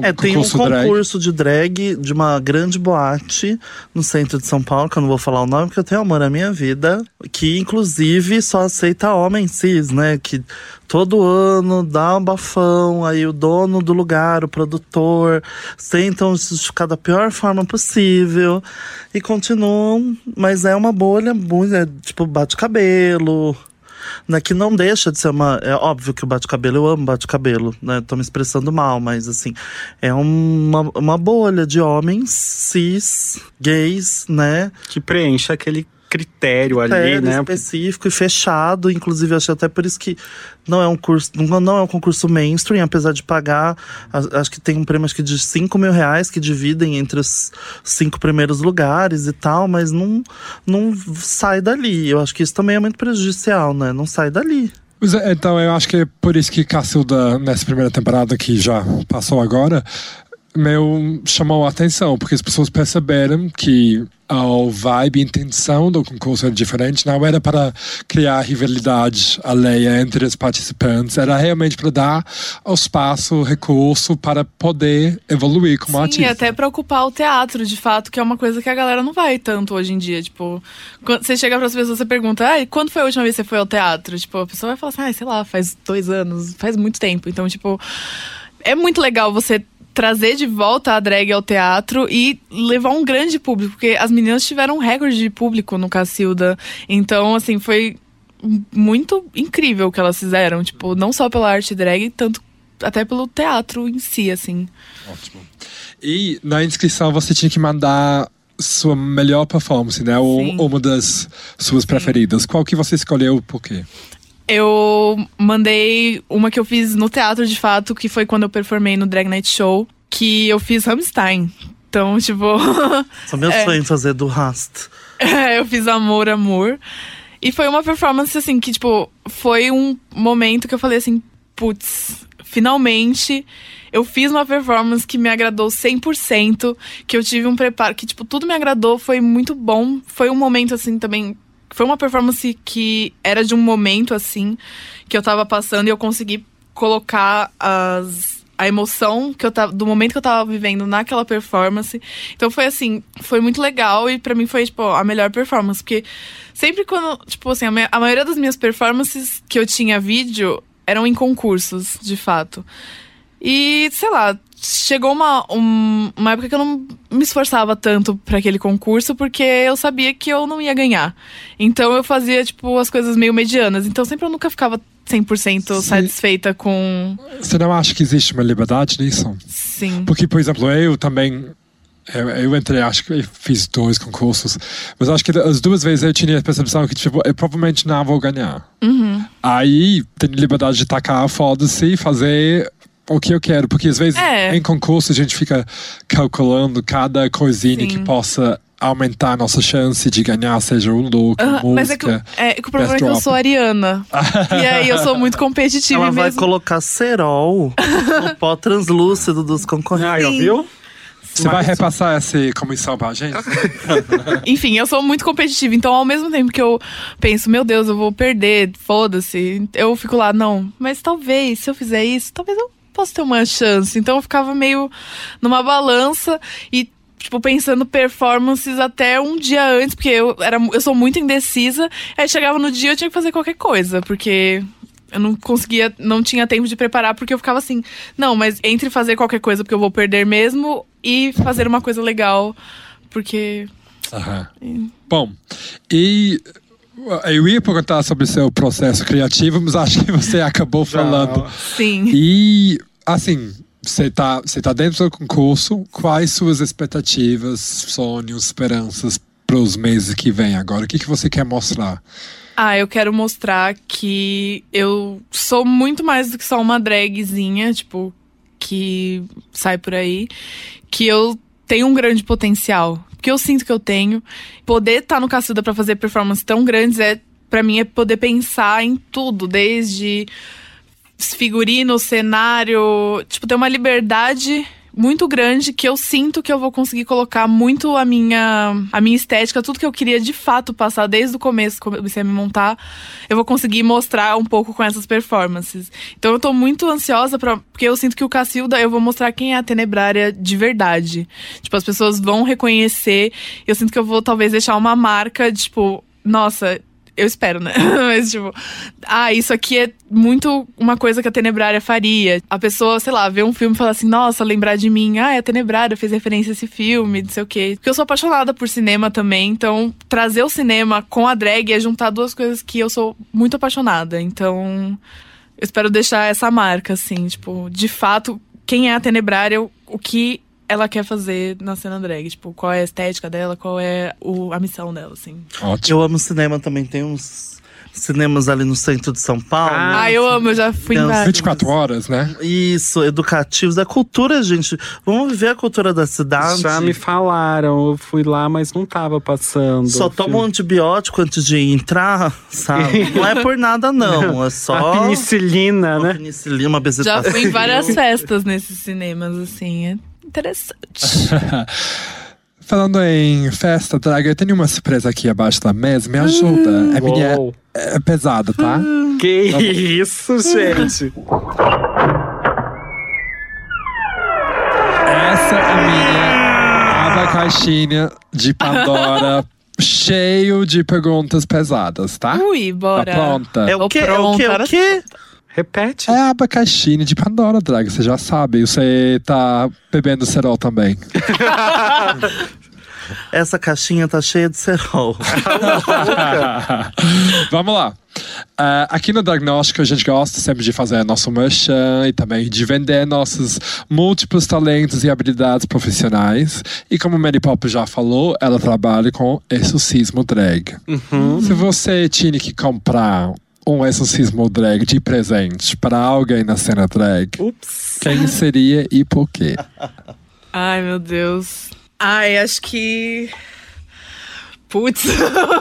C: É, tem um
B: concurso drag.
C: de drag de uma grande boate no centro de São Paulo, que eu não vou falar o nome, porque eu tenho amor à minha vida, que inclusive só aceita homens cis, né? Que todo ano dá um bafão, aí o dono do lugar, o produtor, tentam justificar da pior forma possível e continuam, mas é uma bolha é, tipo, bate-cabelo. Né, que não deixa de ser uma. É óbvio que o bate-cabelo, eu amo bate-cabelo, né? Tô me expressando mal, mas assim, é uma, uma bolha de homens cis, gays, né?
D: Que preenche aquele critério ali,
C: Critério
D: né?
C: específico e fechado. Inclusive, acho até por isso que não é um curso, não, é um concurso mainstream, apesar de pagar. Acho que tem um prêmio acho que de 5 mil reais que dividem entre os cinco primeiros lugares e tal, mas não, não sai dali. Eu acho que isso também é muito prejudicial, né? Não sai dali.
B: Pois é, Então, eu acho que é por isso que Cacilda, nessa primeira temporada que já passou agora, meu chamou a atenção, porque as pessoas perceberam que a vibe e intenção do concurso era diferente, não era para criar rivalidade alheia entre os participantes, era realmente para dar o espaço, o recurso para poder evoluir como
A: Sim,
B: artista.
A: e até pra ocupar o teatro, de fato, que é uma coisa que a galera não vai tanto hoje em dia. Tipo, quando você chega pras pessoas, você pergunta, ah, quando foi a última vez que você foi ao teatro? Tipo, a pessoa vai falar assim, ah, sei lá, faz dois anos, faz muito tempo. Então, tipo, é muito legal você trazer de volta a drag ao teatro e levar um grande público, porque as meninas tiveram um recorde de público no Cacilda. Então, assim, foi muito incrível o que elas fizeram, tipo, não só pela arte drag, tanto até pelo teatro em si, assim.
B: Ótimo. E na inscrição você tinha que mandar sua melhor performance, né? Ou
A: Sim.
B: uma das suas preferidas. Qual que você escolheu por quê?
A: Eu mandei uma que eu fiz no teatro de fato, que foi quando eu performei no Drag Night Show, que eu fiz Rammstein. Então, tipo,
C: Só meu
A: É.
C: sonho fazer do Rast.
A: É, eu fiz Amor, Amor. E foi uma performance, assim, que, tipo, foi um momento que eu falei assim, putz, finalmente eu fiz uma performance que me agradou 100%, que eu tive um preparo, que, tipo, tudo me agradou, foi muito bom. Foi um momento, assim, também. Foi uma performance que era de um momento, assim, que eu tava passando e eu consegui colocar as. A emoção que eu tava, do momento que eu tava vivendo naquela performance. Então foi assim, foi muito legal e pra mim foi, tipo, a melhor performance. Porque sempre quando, tipo assim, a, a maioria das minhas performances que eu tinha vídeo eram em concursos, de fato. E, sei lá, chegou uma, um- uma época que eu não me esforçava tanto pra aquele concurso, porque eu sabia que eu não ia ganhar. Então eu fazia, tipo, as coisas meio medianas. Então sempre eu nunca ficava 100%
B: Sim.
A: satisfeita com.
B: Você não acha que existe uma liberdade nisso?
A: Sim.
B: Porque, por exemplo, eu também. Eu, eu entrei, acho que fiz dois concursos, mas acho que as duas vezes eu tinha a percepção que, tipo, eu provavelmente não vou ganhar.
A: Uhum.
B: Aí, tenho liberdade de tacar, foda-se, e fazer o que eu quero. Porque às vezes,
A: É.
B: em concurso, a gente fica calculando cada coisinha
A: Sim.
B: que possa aumentar a nossa chance de ganhar, seja o look,
A: Aham,
B: música.
A: mas é que, é que o problema é que eu sou ariana. e aí eu sou muito competitiva
C: Ela
A: e
C: vai
A: mesmo.
C: colocar cerol no pó translúcido dos concorrentes.
D: Ah, viu?
B: Você vai repassar essa comissão pra gente?
A: Enfim, eu sou muito competitiva. Então, ao mesmo tempo que eu penso, meu Deus, eu vou perder, foda-se. Eu fico lá, não. Mas talvez, se eu fizer isso, talvez eu possa ter uma chance. Então eu ficava meio numa balança e. Tipo, pensando performances até um dia antes, porque eu, era, eu sou muito indecisa. Aí chegava no dia eu tinha que fazer qualquer coisa, porque eu não conseguia, não tinha tempo de preparar, porque eu ficava assim, não, mas entre fazer qualquer coisa porque eu vou perder mesmo e fazer uma coisa legal, porque
B: Aham. Bom, e eu ia perguntar sobre o seu processo criativo, mas acho que você acabou falando.
A: sim.
B: E, assim, você tá, você tá dentro do concurso, quais suas expectativas, sonhos, esperanças para os meses que vêm agora? O que, que você quer mostrar?
A: Ah, eu quero mostrar que eu sou muito mais do que só uma dragzinha, tipo, que sai por aí. Que eu tenho um grande potencial. Que eu sinto que eu tenho. Poder estar no Cacilda pra fazer performances tão grandes é, para mim, é poder pensar em tudo, desde figurino, cenário, tipo, ter uma liberdade muito grande que eu sinto que eu vou conseguir colocar muito a minha a minha estética, tudo que eu queria de fato passar desde o começo, comecei a me montar, eu vou conseguir mostrar um pouco com essas performances. Então eu tô muito ansiosa para porque eu sinto que o Cacilda eu vou mostrar quem é a Tenebrária de verdade. Tipo, as pessoas vão reconhecer. Eu sinto que eu vou talvez deixar uma marca, tipo, nossa, eu espero, né? Mas, tipo, ah, isso aqui é muito uma coisa que a Tenebrária faria. A pessoa, sei lá, vê um filme e fala assim, nossa, lembrar de mim, ah, é a Tenebrária, fez referência a esse filme, não sei o quê. Porque eu sou apaixonada por cinema também, então trazer o cinema com a drag é juntar duas coisas que eu sou muito apaixonada. Então, eu espero deixar essa marca, assim, tipo, de fato, quem é a Tenebrária, o, o que ela quer fazer na cena drag. Tipo, qual é a estética dela, qual é o, a missão dela, assim.
B: Ótimo.
C: Eu amo cinema também. Tem uns cinemas ali no centro de São Paulo.
D: Ah,
A: Ah, eu amo, eu já fui em vários.
B: 24 horas, né?
C: Isso, educativos. Da cultura, gente. Vamos viver a cultura da cidade.
D: Já me falaram, eu fui lá, mas não tava passando.
C: Só toma um antibiótico antes de entrar, sabe? Não é por nada, não. É só.
D: A penicilina,
C: uma
D: né?
C: penicilina, uma
A: Já fui em várias festas nesses cinemas, assim. É interessante.
B: Falando em festa, Draga, eu tenho uma surpresa aqui abaixo da mesa. Me ajuda. A minha
D: Uou.
B: é pesada, tá?
D: Que isso, gente?
B: Essa é a minha abacaxinha de Pandora, cheio de perguntas pesadas, tá?
A: Ui,
B: Tá
A: bora.
B: pronta?
C: É o
A: Tô
C: quê? É o quê? É o quê?
D: Repete.
B: É a abacaxine de Pandora, drag. Você já sabe. Você tá bebendo cerol também.
C: Essa caixinha tá cheia de cerol.
B: Vamos lá. Ah, aqui no Diagnóstico a gente gosta sempre de fazer nosso merchan e também de vender nossos múltiplos talentos e habilidades profissionais. E como a Mary Pop já falou, ela trabalha com exorcismo drag. Se você tinha que comprar um exorcismo drag de presente para alguém na cena drag,
D: Ups.
B: quem seria e por quê?
A: Ai, meu Deus. Ai, acho que. Putz.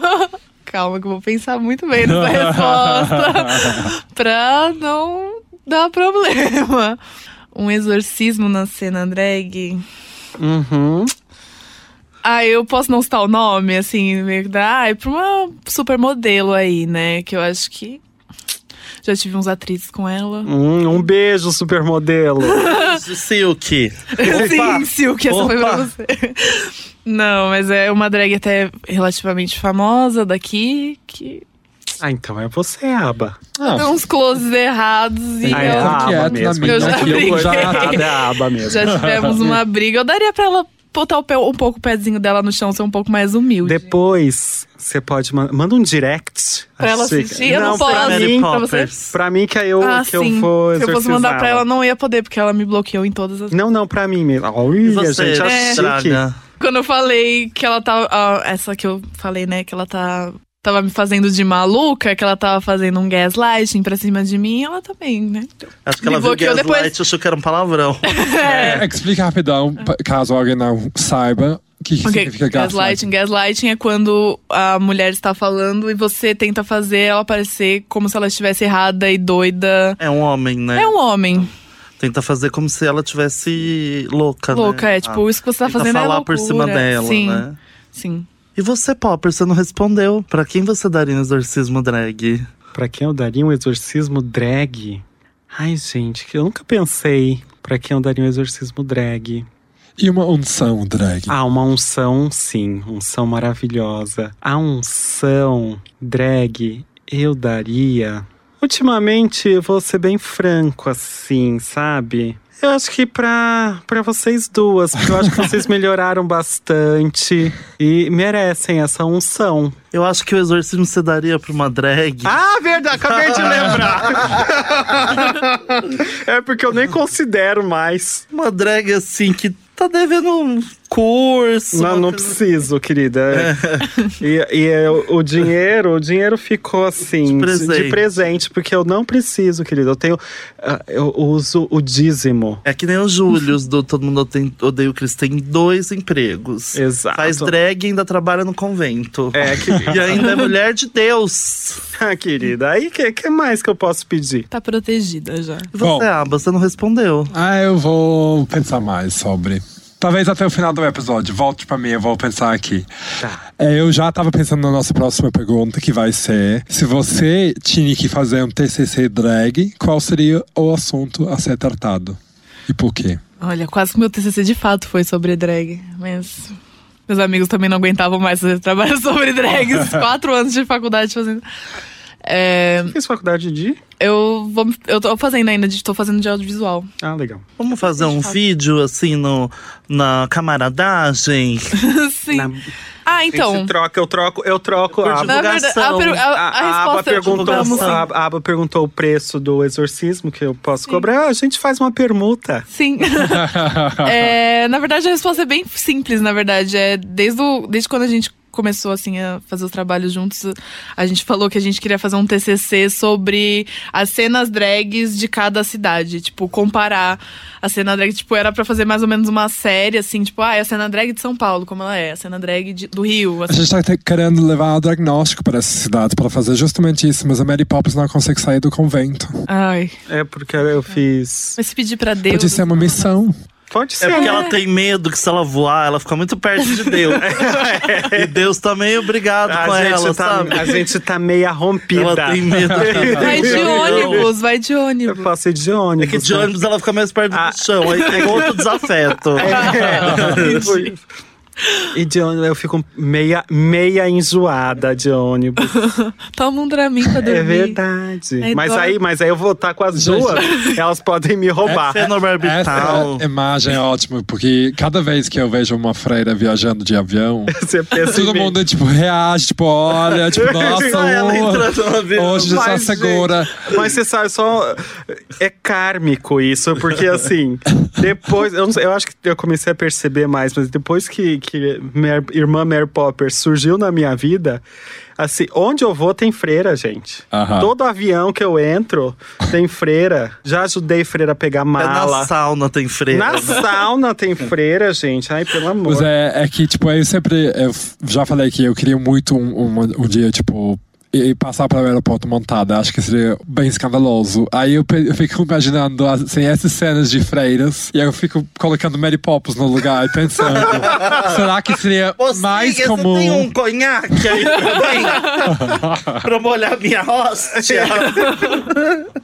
A: Calma, que eu vou pensar muito bem nessa resposta. pra não dar problema. Um exorcismo na cena drag.
D: Uhum.
A: Ah, eu posso não citar o nome, assim, meio que dá. Ah, é pra uma supermodelo aí, né? Que eu acho que. Já tive uns atrizes com ela.
D: Hum, um beijo, supermodelo.
C: Silk.
A: Sim, Silk, essa foi pra
C: Opa!
A: você. Não, mas é uma drag até relativamente famosa daqui, que
D: ah, então é você, Aba.
B: Ah,
A: uns closes errados e
D: Ah, é
A: eu-
D: a Aba
B: na
D: mesmo.
A: Eu já
D: eu errado, é a Aba mesmo.
A: já tivemos uma briga. Eu daria pra ela botar o pé, um pouco o pezinho dela no chão, ser um pouco mais humilde.
D: Depois, você pode mandar. Manda um direct.
A: Pra ela assistir, eu não
D: pra
A: posso.
C: Mary
D: mim,
A: pra você.
D: Pra mim que aí eu,
A: ah,
D: que eu
A: sim.
D: vou
A: Se eu fosse mandar pra ela, não ia poder, porque ela me bloqueou em todas as.
D: Não, não, pra mim mesmo. Olha, gente, a.
C: Draga?
A: Quando eu falei que ela tava. ah, essa que eu falei, né? Que ela tá. Tava me fazendo de maluca, que ela tava fazendo um gaslighting pra cima de mim, ela também, né?
C: Acho que ela viu
A: bloqueou
C: Gaslight
A: depois.
C: e achou que era um palavrão.
B: é, explica rapidão, pa- caso alguém não saiba, o que, que
A: Ok,
B: significa gaslighting.
A: gaslighting. Gaslighting é quando a mulher está falando e você tenta fazer ela parecer como se ela estivesse errada e doida.
C: É um homem, né?
A: É um homem.
C: Tenta fazer como se ela tivesse louca, né?
A: Louca, é tipo, isso que você tá
C: tenta
A: fazendo é
C: falar
A: loucura.
C: por cima dela,
A: Sim,
C: né?
A: sim.
C: E você, Popper, você não respondeu. Pra quem você daria um exorcismo drag?
D: Pra quem eu daria um exorcismo drag? Ai, gente, que eu nunca pensei pra quem eu daria um exorcismo drag.
B: E uma unção drag.
D: Ah, uma unção, sim. Unção maravilhosa. A unção drag eu daria. Ultimamente, eu vou ser bem franco, assim, sabe? Eu acho que pra, pra vocês duas, porque eu acho que vocês melhoraram bastante e merecem essa unção.
C: Eu acho que o exorcismo você daria pra uma drag.
D: Ah, verdade, acabei de lembrar. é porque eu nem considero mais.
C: Uma drag assim que tá devendo um curso.
D: Não, não
C: coisa-
D: preciso, querida. E, e é, o, o dinheiro, o dinheiro ficou assim,
C: De presente.
D: de presente, porque eu não preciso, querida. Eu tenho. ah, Eu uso o dízimo.
C: É que nem o Július do Todo Mundo Odeia- o Chris. Tem dois empregos.
D: Exato.
C: Faz drag e ainda trabalha no convento.
D: É, que,
C: E ainda é mulher de Deus.
D: ah, querida. Aí, o que, que mais que eu posso pedir?
A: Tá protegida já.
C: E você,
B: Bom.
C: Aba, você não respondeu.
B: Ah, eu vou pensar mais sobre. Talvez até o final do episódio. Volte pra mim, eu vou pensar aqui.
D: Tá.
B: É, eu já tava pensando na nossa próxima pergunta, que vai ser: se você tinha que fazer um TCC drag, qual seria o assunto a ser tratado? E por quê?
A: Olha, quase que meu TCC de fato foi sobre drag, mas meus amigos também não aguentavam mais fazer trabalho sobre drags. Quatro anos de faculdade fazendo. É,
D: Fiz faculdade de.
A: eu vou, eu tô fazendo ainda, de- tô fazendo de audiovisual.
D: Ah, legal.
C: Vamos fazer um vídeo assim no, na camaradagem?
A: Sim.
D: Na-
A: Ah,
D: gente
A: então.
D: troca, eu troco, eu troco. A-
A: Na verdade, a,
C: divulgação.
A: per- a- a
D: A, a Aba
A: é
D: perguntou,
A: sim.
D: a, Aba perguntou o preço do exorcismo que eu posso cobrar. Ah, a gente faz uma permuta.
A: Sim. É, na verdade, a resposta é bem simples, na verdade. É desde, o, desde quando a gente começou assim a fazer os trabalhos juntos, a gente falou que a gente queria fazer um TCC sobre as cenas drags de cada cidade, tipo comparar a cena drag, tipo, era pra fazer mais ou menos uma série assim, tipo, ah, é a cena drag de São Paulo, como ela é, a cena drag de- do Rio,
B: A
A: assim.
B: gente tá querendo levar o diagnóstico para essas cidades para fazer justamente isso, mas a Mary Poppins não consegue sair do convento.
A: Ai,
D: É porque eu fiz.
A: mas se pedir pra Deus.
B: Pode ser uma missão.
D: Pode
C: É
D: ser.
C: porque
D: né?
C: ela tem medo que se ela voar, ela fica muito perto de Deus. e Deus tá meio obrigado com
D: a,
C: ela,
D: tá,
C: sabe?
D: a gente tá meia rompida.
C: Ela tem medo.
A: Vai de ônibus, vai de
D: Eu
A: ônibus.
D: posso ir de
C: É
D: ônibus.
C: que de
D: né?
C: ônibus ela fica mais perto
D: Ah.
C: do chão, aí tem outro desafeto.
D: É, E de ônibus eu fico meia, meia enjoada de ônibus.
A: Toma um Dramin pra dormir.
D: É verdade.
A: É
D: mas,
A: igual-
D: aí, mas aí eu vou estar com as duas, elas podem me roubar.
C: Fenobarbital.
B: Essa imagem é ótima, porque cada vez que eu vejo uma freira viajando de avião,
D: Você pensa em
B: todo mundo, tipo, reage, tipo, olha, tipo, nossa,
C: ela
B: o-
C: entrando no avião.
B: hoje já segura.
D: gente, mas você sabe, só. É kármico isso, porque assim, depois. Eu, não sei, eu acho que eu comecei a perceber mais, mas depois que, que minha irmã Mary Popper surgiu na minha vida. Assim, onde eu vou tem freira, gente. Todo avião que eu entro tem freira. Já ajudei freira a pegar
C: É
D: mala.
C: na sauna tem freira.
D: Na
C: né?
D: sauna tem freira, gente. Ai, pelo amor.
B: Pois é, é que, tipo, eu sempre. Eu já falei que eu queria muito um, um, um dia, tipo. E passar para o aeroporto montada, acho que seria bem escandaloso. Aí eu, eu fico imaginando assim, essas cenas de freiras, e aí eu fico colocando Mary Poppins no lugar e pensando: será que seria
C: Você,
B: mais comum?
C: tem um conhaque aí pra mim? pra molhar minha hóstia?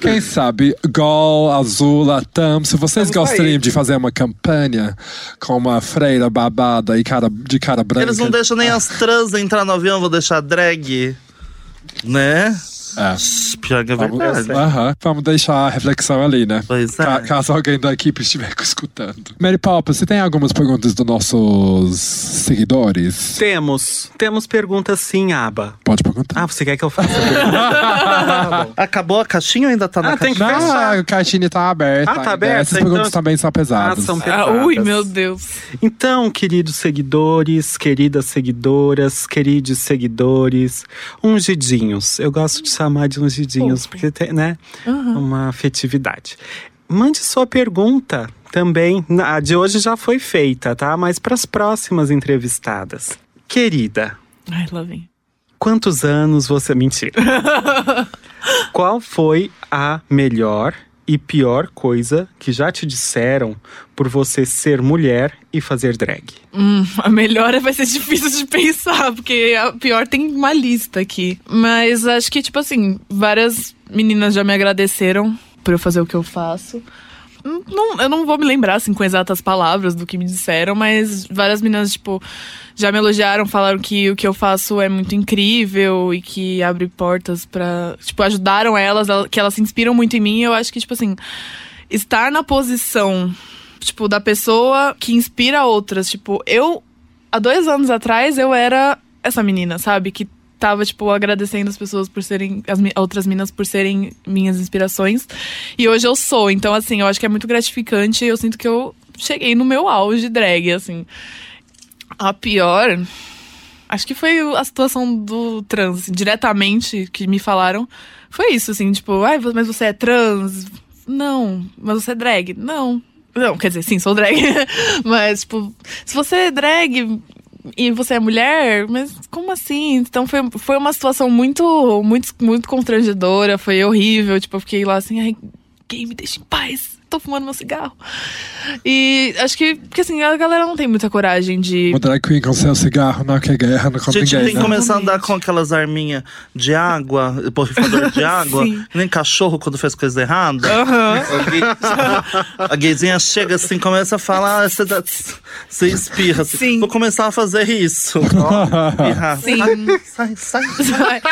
B: Quem sabe, Gol, Azul, Latam, se vocês
D: Vamos
B: gostariam
D: aí.
B: de fazer uma campanha com uma freira babada e cara, de cara branca.
C: Eles não deixam nem as trans entrar no avião, vou deixar drag. Né?
B: É.
C: Pior que é
B: Vamos,
C: verdade.
B: Aham. Vamos deixar a reflexão ali, né?
C: Pois é.
B: Ca- caso alguém da equipe estiver escutando. Mary Poppins, você tem algumas perguntas dos nossos seguidores?
D: Temos. Temos perguntas sim, Aba.
B: Pode perguntar.
D: Ah, você quer que eu faça? Tá.
C: Acabou a caixinha ou ainda tá na
D: Ah, tem que
C: caixinha?
B: Não,
D: fechar.
B: a caixinha tá aberta.
D: Ah, tá aberta,
B: Essas perguntas
D: então-
B: também são pesadas.
D: Ah, são
A: Ah,
D: pesadas.
A: ui, meu Deus.
D: Então, queridos seguidores, queridas seguidoras, queridos seguidores, ungidinhos. Eu gosto de chamar de ungidinhos,
A: Fofo.
D: porque tem, né? Uma afetividade. Mande sua pergunta também. Na- A de hoje já foi feita, tá? Mas para as próximas entrevistadas. Querida,
A: Ai, lá vem.
D: quantos anos você. Mentira. Qual foi a melhor e pior coisa que já te disseram por você ser mulher e fazer drag?
A: Hum, a melhor vai ser difícil de pensar, porque a pior tem uma lista aqui. Mas acho que, tipo assim, várias meninas já me agradeceram por eu fazer o que eu faço. Hum, Não, eu não vou me lembrar, assim, com exatas palavras do que me disseram, mas várias meninas, tipo, já me elogiaram, falaram que o que eu faço é muito incrível e que abre portas pra. Tipo, ajudaram elas, ela- que elas se inspiram muito em mim. Eu acho que, tipo assim, estar na posição, tipo, da pessoa que inspira outras. Tipo, eu, há dois anos atrás, eu era essa menina, sabe? Que tava, tipo, agradecendo as pessoas por serem, as outras meninas por serem minhas inspirações. E hoje eu sou. Então, assim, eu acho que é muito gratificante. Eu sinto que eu cheguei no meu auge drag, assim. A pior. Acho que foi a situação do trans, diretamente que me falaram. Foi isso, assim, tipo, ai, mas você é trans? Não. Mas você é drag? Não. Não, quer dizer, sim, sou drag. mas, tipo, se você é drag e você é mulher, mas como assim? Então foi, foi uma situação muito, muito, muito constrangedora, foi horrível. Tipo, eu fiquei lá assim, ai, quem me deixa em paz? Tô fumando meu cigarro. E acho que, porque assim, a galera não tem muita coragem de.
B: Uma drag queen com seu cigarro não quer guerra, não
C: A
B: conta
C: gente
B: ninguém,
C: tem que
B: né?
C: começar a andar com aquelas arminhas de água, borrifador de água,
A: Sim.
C: nem cachorro quando faz coisa errada.
A: Aham.
C: A gay- A gayzinha chega assim, começa a falar, ah, você, dá- você espirra. assim,
A: Sim.
C: Vou começar a fazer isso. Ó, espirrar.
A: Sim.
C: Sai, sai, sai.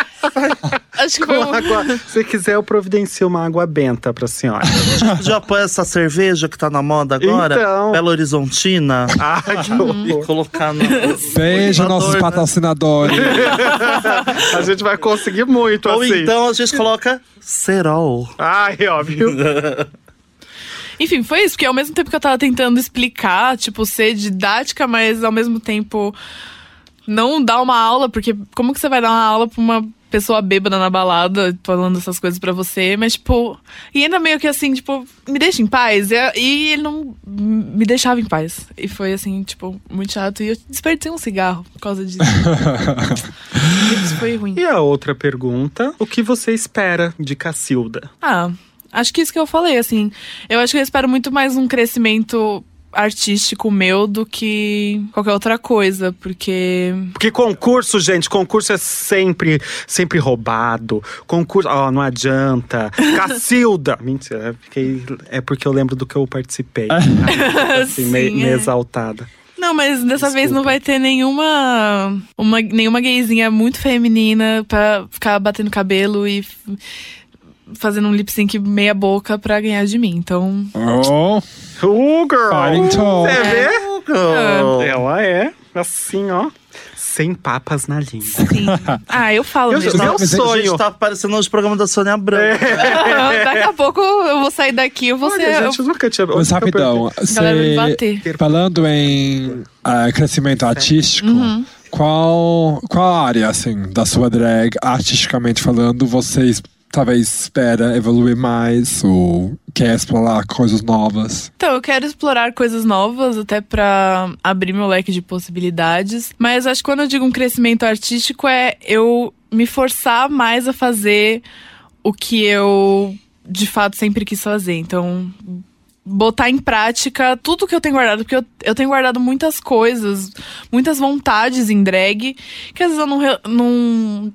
A: Acho que
D: Água, se quiser, eu providencio uma água benta pra senhora.
C: Já põe essa cerveja que tá na moda agora?
D: Então.
C: Belo Horizontina.
D: Ah, que
C: E
D: horror.
C: colocar no.
B: Beijo, nossos
C: né?
B: patrocinadores.
D: A gente vai conseguir muito
C: Ou
D: assim.
C: então a gente coloca cerol.
D: Ai, óbvio.
A: Enfim, foi isso, porque ao mesmo tempo que eu tava tentando explicar, tipo, ser didática, mas ao mesmo tempo não dar uma aula, porque como que você vai dar uma aula pra uma pessoa bêbada na balada, falando essas coisas pra você, mas tipo, e ainda meio que assim, tipo, me deixa em paz, e, e ele não me deixava em paz. E foi assim, tipo, muito chato, e eu desperdicei um cigarro por causa disso. isso foi ruim.
D: E a outra pergunta: o que você espera de Cacilda?
A: Ah, acho que isso que eu falei, assim. Eu acho que eu espero muito mais um crescimento artístico meu do que qualquer outra coisa, porque.
D: Porque concurso, gente, concurso é sempre, sempre roubado. Concurso, ó, não adianta. Cacilda! Mentira, é porque, é porque eu lembro do que eu participei. assim,
A: Sim,
D: meio, meio
A: é.
D: exaltada.
A: Não, mas dessa vez não
C: Desculpa.
A: vai ter nenhuma uma, nenhuma gayzinha muito feminina pra ficar batendo cabelo e fazendo um lip sync meia boca pra ganhar de mim. Então,
B: Oh,
D: Uh, girl!
B: Talk.
D: Você vê?
C: Girl.
D: Ela é assim, ó. Sem papas na língua.
A: sim. ah, eu falo
D: Eu-
A: mesmo.
D: meu
C: a
D: sonho.
C: gente tá aparecendo hoje no programa da Sônia Branco.
A: Daqui a pouco eu vou sair daqui, eu vou ser.
D: Olha, gente, eu nunca tinha...
B: mas rapidão.
A: a galera vai me
B: Você,
A: bater.
B: falando em ah, crescimento artístico,
A: Uhum.
B: qual, qual área, assim, da sua drag, artisticamente falando, vocês talvez espera evoluir mais ou quer explorar coisas novas?
A: Então, eu quero explorar coisas novas, até pra abrir meu leque de possibilidades. Mas acho que quando eu digo um crescimento artístico é eu me forçar mais a fazer o que eu de fato sempre quis fazer. Então, botar em prática tudo que eu tenho guardado, porque eu, eu tenho guardado muitas coisas, muitas vontades em drag, que às vezes eu não, não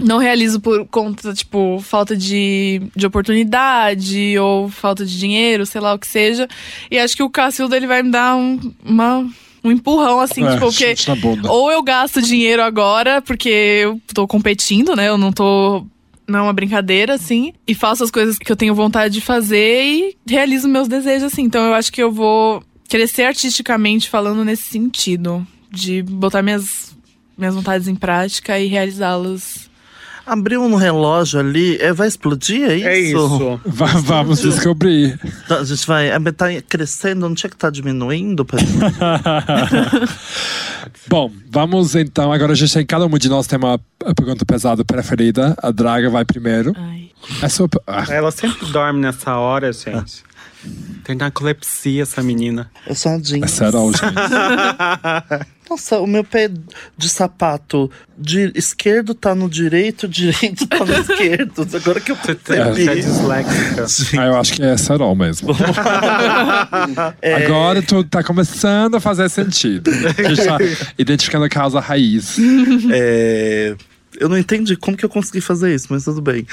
A: não realizo por conta, tipo, falta de, de oportunidade ou falta de dinheiro, sei lá o que seja. E acho que o Cacildo, ele vai me dar um, uma, um empurrão, assim,
B: É,
A: tipo, porque...
B: bunda.
A: Ou eu gasto dinheiro agora, porque eu tô competindo, né? Eu não tô... Não é uma brincadeira, assim. E faço as coisas que eu tenho vontade de fazer e realizo meus desejos, assim. Então eu acho que eu vou crescer artisticamente falando nesse sentido. De botar minhas, minhas vontades em prática e realizá-las.
C: Abriu um relógio ali, é, vai explodir, é isso?
D: É isso.
B: Va- vamos descobrir.
C: Tá, A gente vai. É, tá crescendo, não tinha que estar diminuindo? Pra...
B: Bom, vamos então. Agora a gente tem cada um de nós tem uma pergunta pesada preferida. A Draga vai primeiro.
A: Ai.
B: É sua. ah,
D: Ela sempre dorme nessa hora, gente. Tem narcolepsia essa menina.
C: Eu sou a Jean.
B: é sério, gente.
C: Nossa, o meu pé de sapato de esquerdo tá no direito, direito tá no esquerdo. Agora que eu
D: Você
C: percebi.
D: é disléxica.
B: Ah, eu acho que é Serol mesmo.
C: É.
B: Agora tudo tá começando a fazer sentido. A gente tá identificando a causa raiz.
C: É, Eu não entendi como que eu consegui fazer isso, mas tudo bem.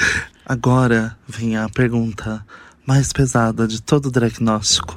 C: Agora vem a pergunta mais pesada de todo o diagnóstico.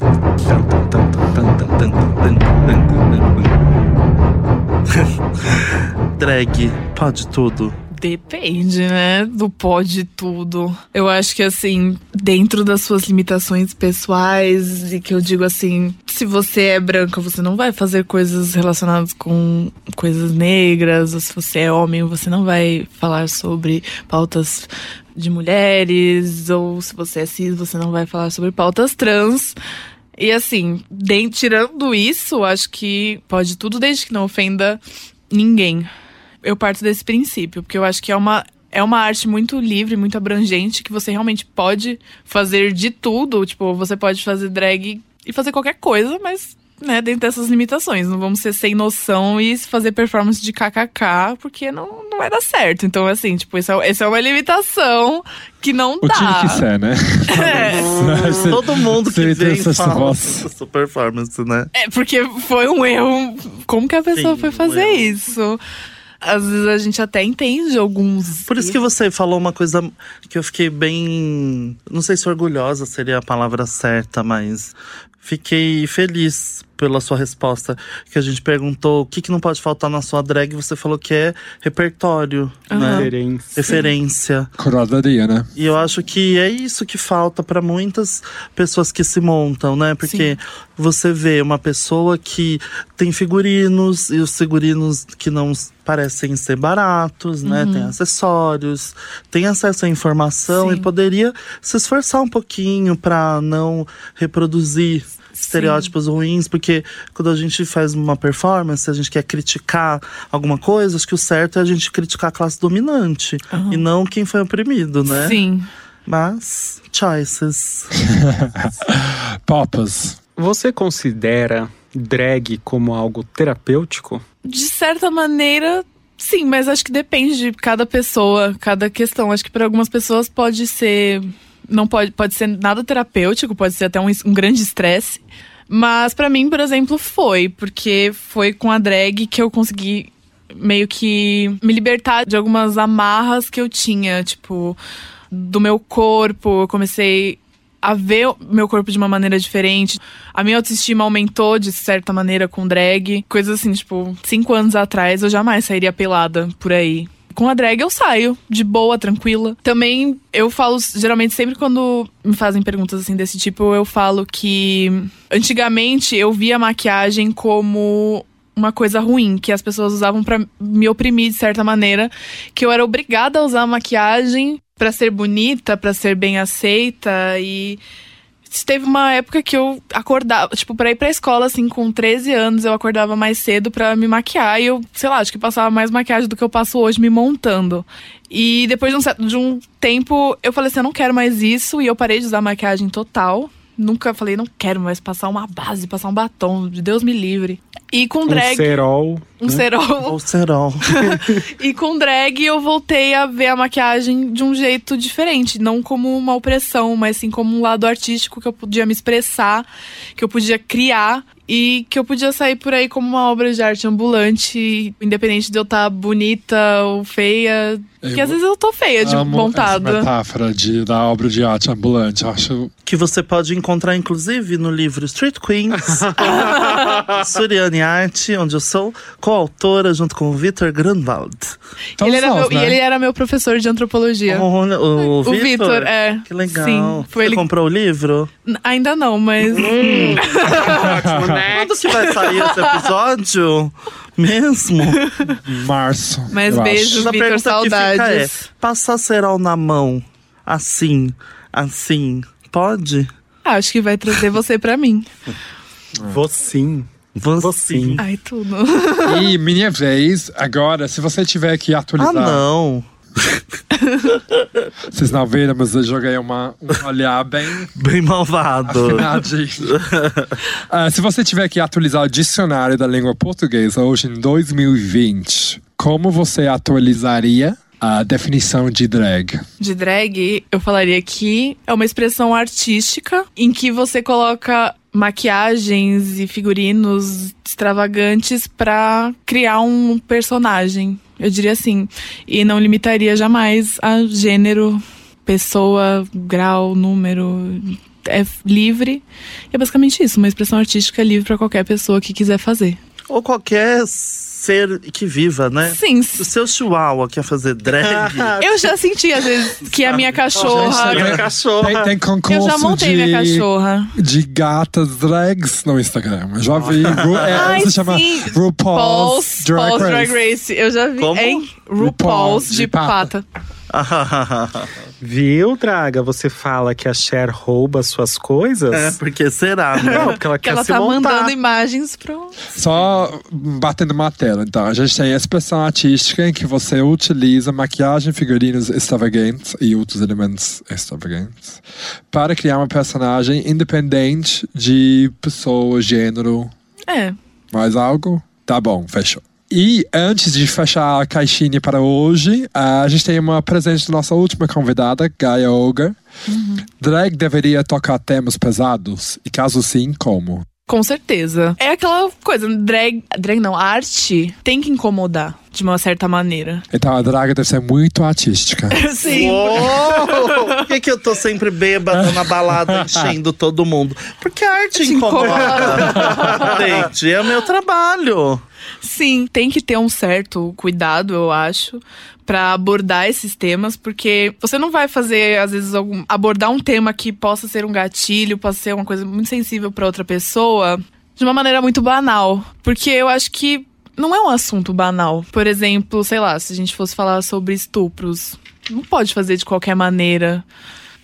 C: Drag, pode tudo.
A: Depende, né? Do pode tudo. Eu acho que, assim, dentro das suas limitações pessoais, e que eu digo assim, se você é branca, você não vai fazer coisas relacionadas com coisas negras, ou se você é homem, você não vai falar sobre pautas de mulheres, ou se você é cis, você não vai falar sobre pautas trans. E assim, den- tirando isso, acho que pode tudo desde que não ofenda ninguém eu parto desse princípio, porque eu acho que é uma, é uma arte muito livre, muito abrangente, que você realmente pode fazer de tudo. Tipo, você pode fazer drag e fazer qualquer coisa, mas, né, dentro dessas limitações. Não vamos ser sem noção e fazer performance de kkk, porque não, não vai dar certo. Então, assim, tipo, essa é, essa é uma limitação que não
B: O
A: dá.
B: time que ser, né?
A: É.
C: Todo mundo que vem
B: essa
C: fala
B: voz.
C: essa performance, né?
A: É, porque foi um erro. Como que a pessoa
C: Sim,
A: foi
C: um
A: fazer
C: erro.
A: isso? Às vezes a gente até entende alguns.
C: Por isso que você falou uma coisa que eu fiquei bem. Não sei se orgulhosa seria a palavra certa, mas fiquei feliz pela sua resposta. Que a gente perguntou o que, que não pode faltar na sua drag, você falou que é repertório, né?
D: Referência.
C: Referência.
B: Coroadoria, né?
C: E eu acho que é isso que falta para muitas pessoas que se montam, né? Porque você vê uma pessoa que tem figurinos e os figurinos que não parecem ser baratos, né? Tem acessórios, tem acesso à informação
A: Sim.
C: e poderia se esforçar um pouquinho para não reproduzir estereótipos ruins, porque quando a gente faz uma performance, a gente quer criticar alguma coisa, acho que o certo é a gente criticar a classe dominante e não quem foi oprimido, né?
A: Sim.
C: Mas, choices.
B: Popas.
D: Você considera drag como algo terapêutico?
A: De certa maneira, sim, mas acho que depende de cada pessoa, cada questão. Acho que para algumas pessoas pode ser. Não pode, pode ser nada terapêutico, pode ser até um, um grande estresse. Mas pra mim, por exemplo, foi, porque foi com a drag que eu consegui meio que me libertar de algumas amarras que eu tinha, tipo, do meu corpo. Eu comecei a ver meu corpo de uma maneira diferente. A minha autoestima aumentou de certa maneira com drag. Coisas assim, tipo, cinco anos atrás eu jamais sairia pelada por aí. Com a drag eu saio, de boa, tranquila. Também eu falo, geralmente, sempre quando me fazem perguntas assim desse tipo, eu falo que antigamente eu via maquiagem como uma coisa ruim que as pessoas usavam para me oprimir de certa maneira, que eu era obrigada a usar maquiagem para ser bonita, para ser bem aceita e teve uma época que eu acordava, tipo, pra ir pra escola, assim, com 13 anos, eu acordava mais cedo para me maquiar e eu, sei lá, acho que passava mais maquiagem do que eu passo hoje me montando. E depois de um, de um tempo, eu falei assim, eu não quero mais isso e eu parei de usar maquiagem total. Nunca falei, não quero mais passar uma base, passar um batom, de Deus me livre. E com drag.
D: Um cerol.
A: Um né? cerol.
C: Ou cerol.
A: e com drag eu voltei a ver a maquiagem de um jeito diferente. Não como uma opressão, mas sim como um lado artístico que eu podia me expressar, que eu podia criar e que eu podia sair por aí como uma obra de arte ambulante, independente de eu estar tá bonita ou feia. Porque às vezes eu tô feia de montada.
B: Essa metáfora de, da obra de arte ambulante, acho.
C: Que você pode encontrar, inclusive, no livro Street Queens, Suriane Arte, onde eu sou coautora junto com o Vitor Grunwald.
A: Ele era meu, né? E ele era meu professor de antropologia.
C: Oh, o,
A: o Vitor, é.
C: Que legal. Sim, foi Você ele... comprou o livro?
A: Ainda não, mas. Hum.
C: Quando que vai sair esse episódio? Mesmo?
B: Março.
A: Mas beijos, Vitor, saudades.
C: É, passar cerol na mão, assim, assim, pode?
A: Acho que vai trazer você pra mim.
D: Vou sim.
C: Vou sim.
A: Ai, tudo.
B: E minha vez, agora, se você tiver que atualizar.
C: Ah, não.
B: Vocês não viram, mas eu joguei uma, um olhar bem.
C: Bem malvado.
B: uh, se você tiver que atualizar o dicionário da língua portuguesa hoje em 2020, como você atualizaria a definição de drag?
A: De drag, eu falaria que é uma expressão artística em que você coloca maquiagens e figurinos extravagantes para criar um personagem. Eu diria assim. E não limitaria jamais a gênero, pessoa, grau, número. É livre. É basicamente isso, uma expressão artística livre para qualquer pessoa que quiser fazer.
C: Ou qualquer ser que viva, né?
A: Sim.
C: O seu chihuahua quer fazer drag.
A: eu já senti, às vezes, que a minha cachorra.
C: minha cachorra.
B: Tem, tem concurso
A: eu já montei
B: de,
A: minha cachorra.
B: De gatas drags no Instagram. Eu já vi. é,
A: Ai,
B: se chama RuPaul's, Drag,
A: Paul's
B: Race.
A: Drag Race. Eu já vi.
C: Como?
A: Hein? RuPaul's de, de pata. pata.
D: Viu, Draga? Você fala que a Cher rouba suas coisas?
C: É, porque será, né?
D: Não, porque ela quer
A: ela
D: se
A: tá
D: montar.
A: mandando imagens pro.
B: Só batendo uma tela. Então, a gente tem a expressão artística em que você utiliza maquiagem, figurinos extravagantes e outros elementos extravagantes para criar uma personagem independente de pessoa, gênero.
A: É.
B: Mais algo? Tá bom, fechou. E antes de fechar a caixinha para hoje, a gente tem uma presente da nossa última convidada, Gaia Olga. Uhum. Drag deveria tocar temas pesados? E caso sim, como?
A: Com certeza. É aquela coisa, drag, drag não, arte tem que incomodar de uma certa maneira.
B: Então a draga deve ser muito artística.
A: Sim.
C: Por que, que eu tô sempre bêbada na balada enchendo todo mundo? Porque a arte
A: Te
C: incomoda.
A: incomoda.
C: Gente, é o meu trabalho.
A: Sim, tem que ter um certo cuidado, eu acho, para abordar esses temas, porque você não vai fazer, às vezes, algum, abordar um tema que possa ser um gatilho, possa ser uma coisa muito sensível para outra pessoa, de uma maneira muito banal. Porque eu acho que não é um assunto banal. Por exemplo, sei lá, se a gente fosse falar sobre estupros, não pode fazer de qualquer maneira.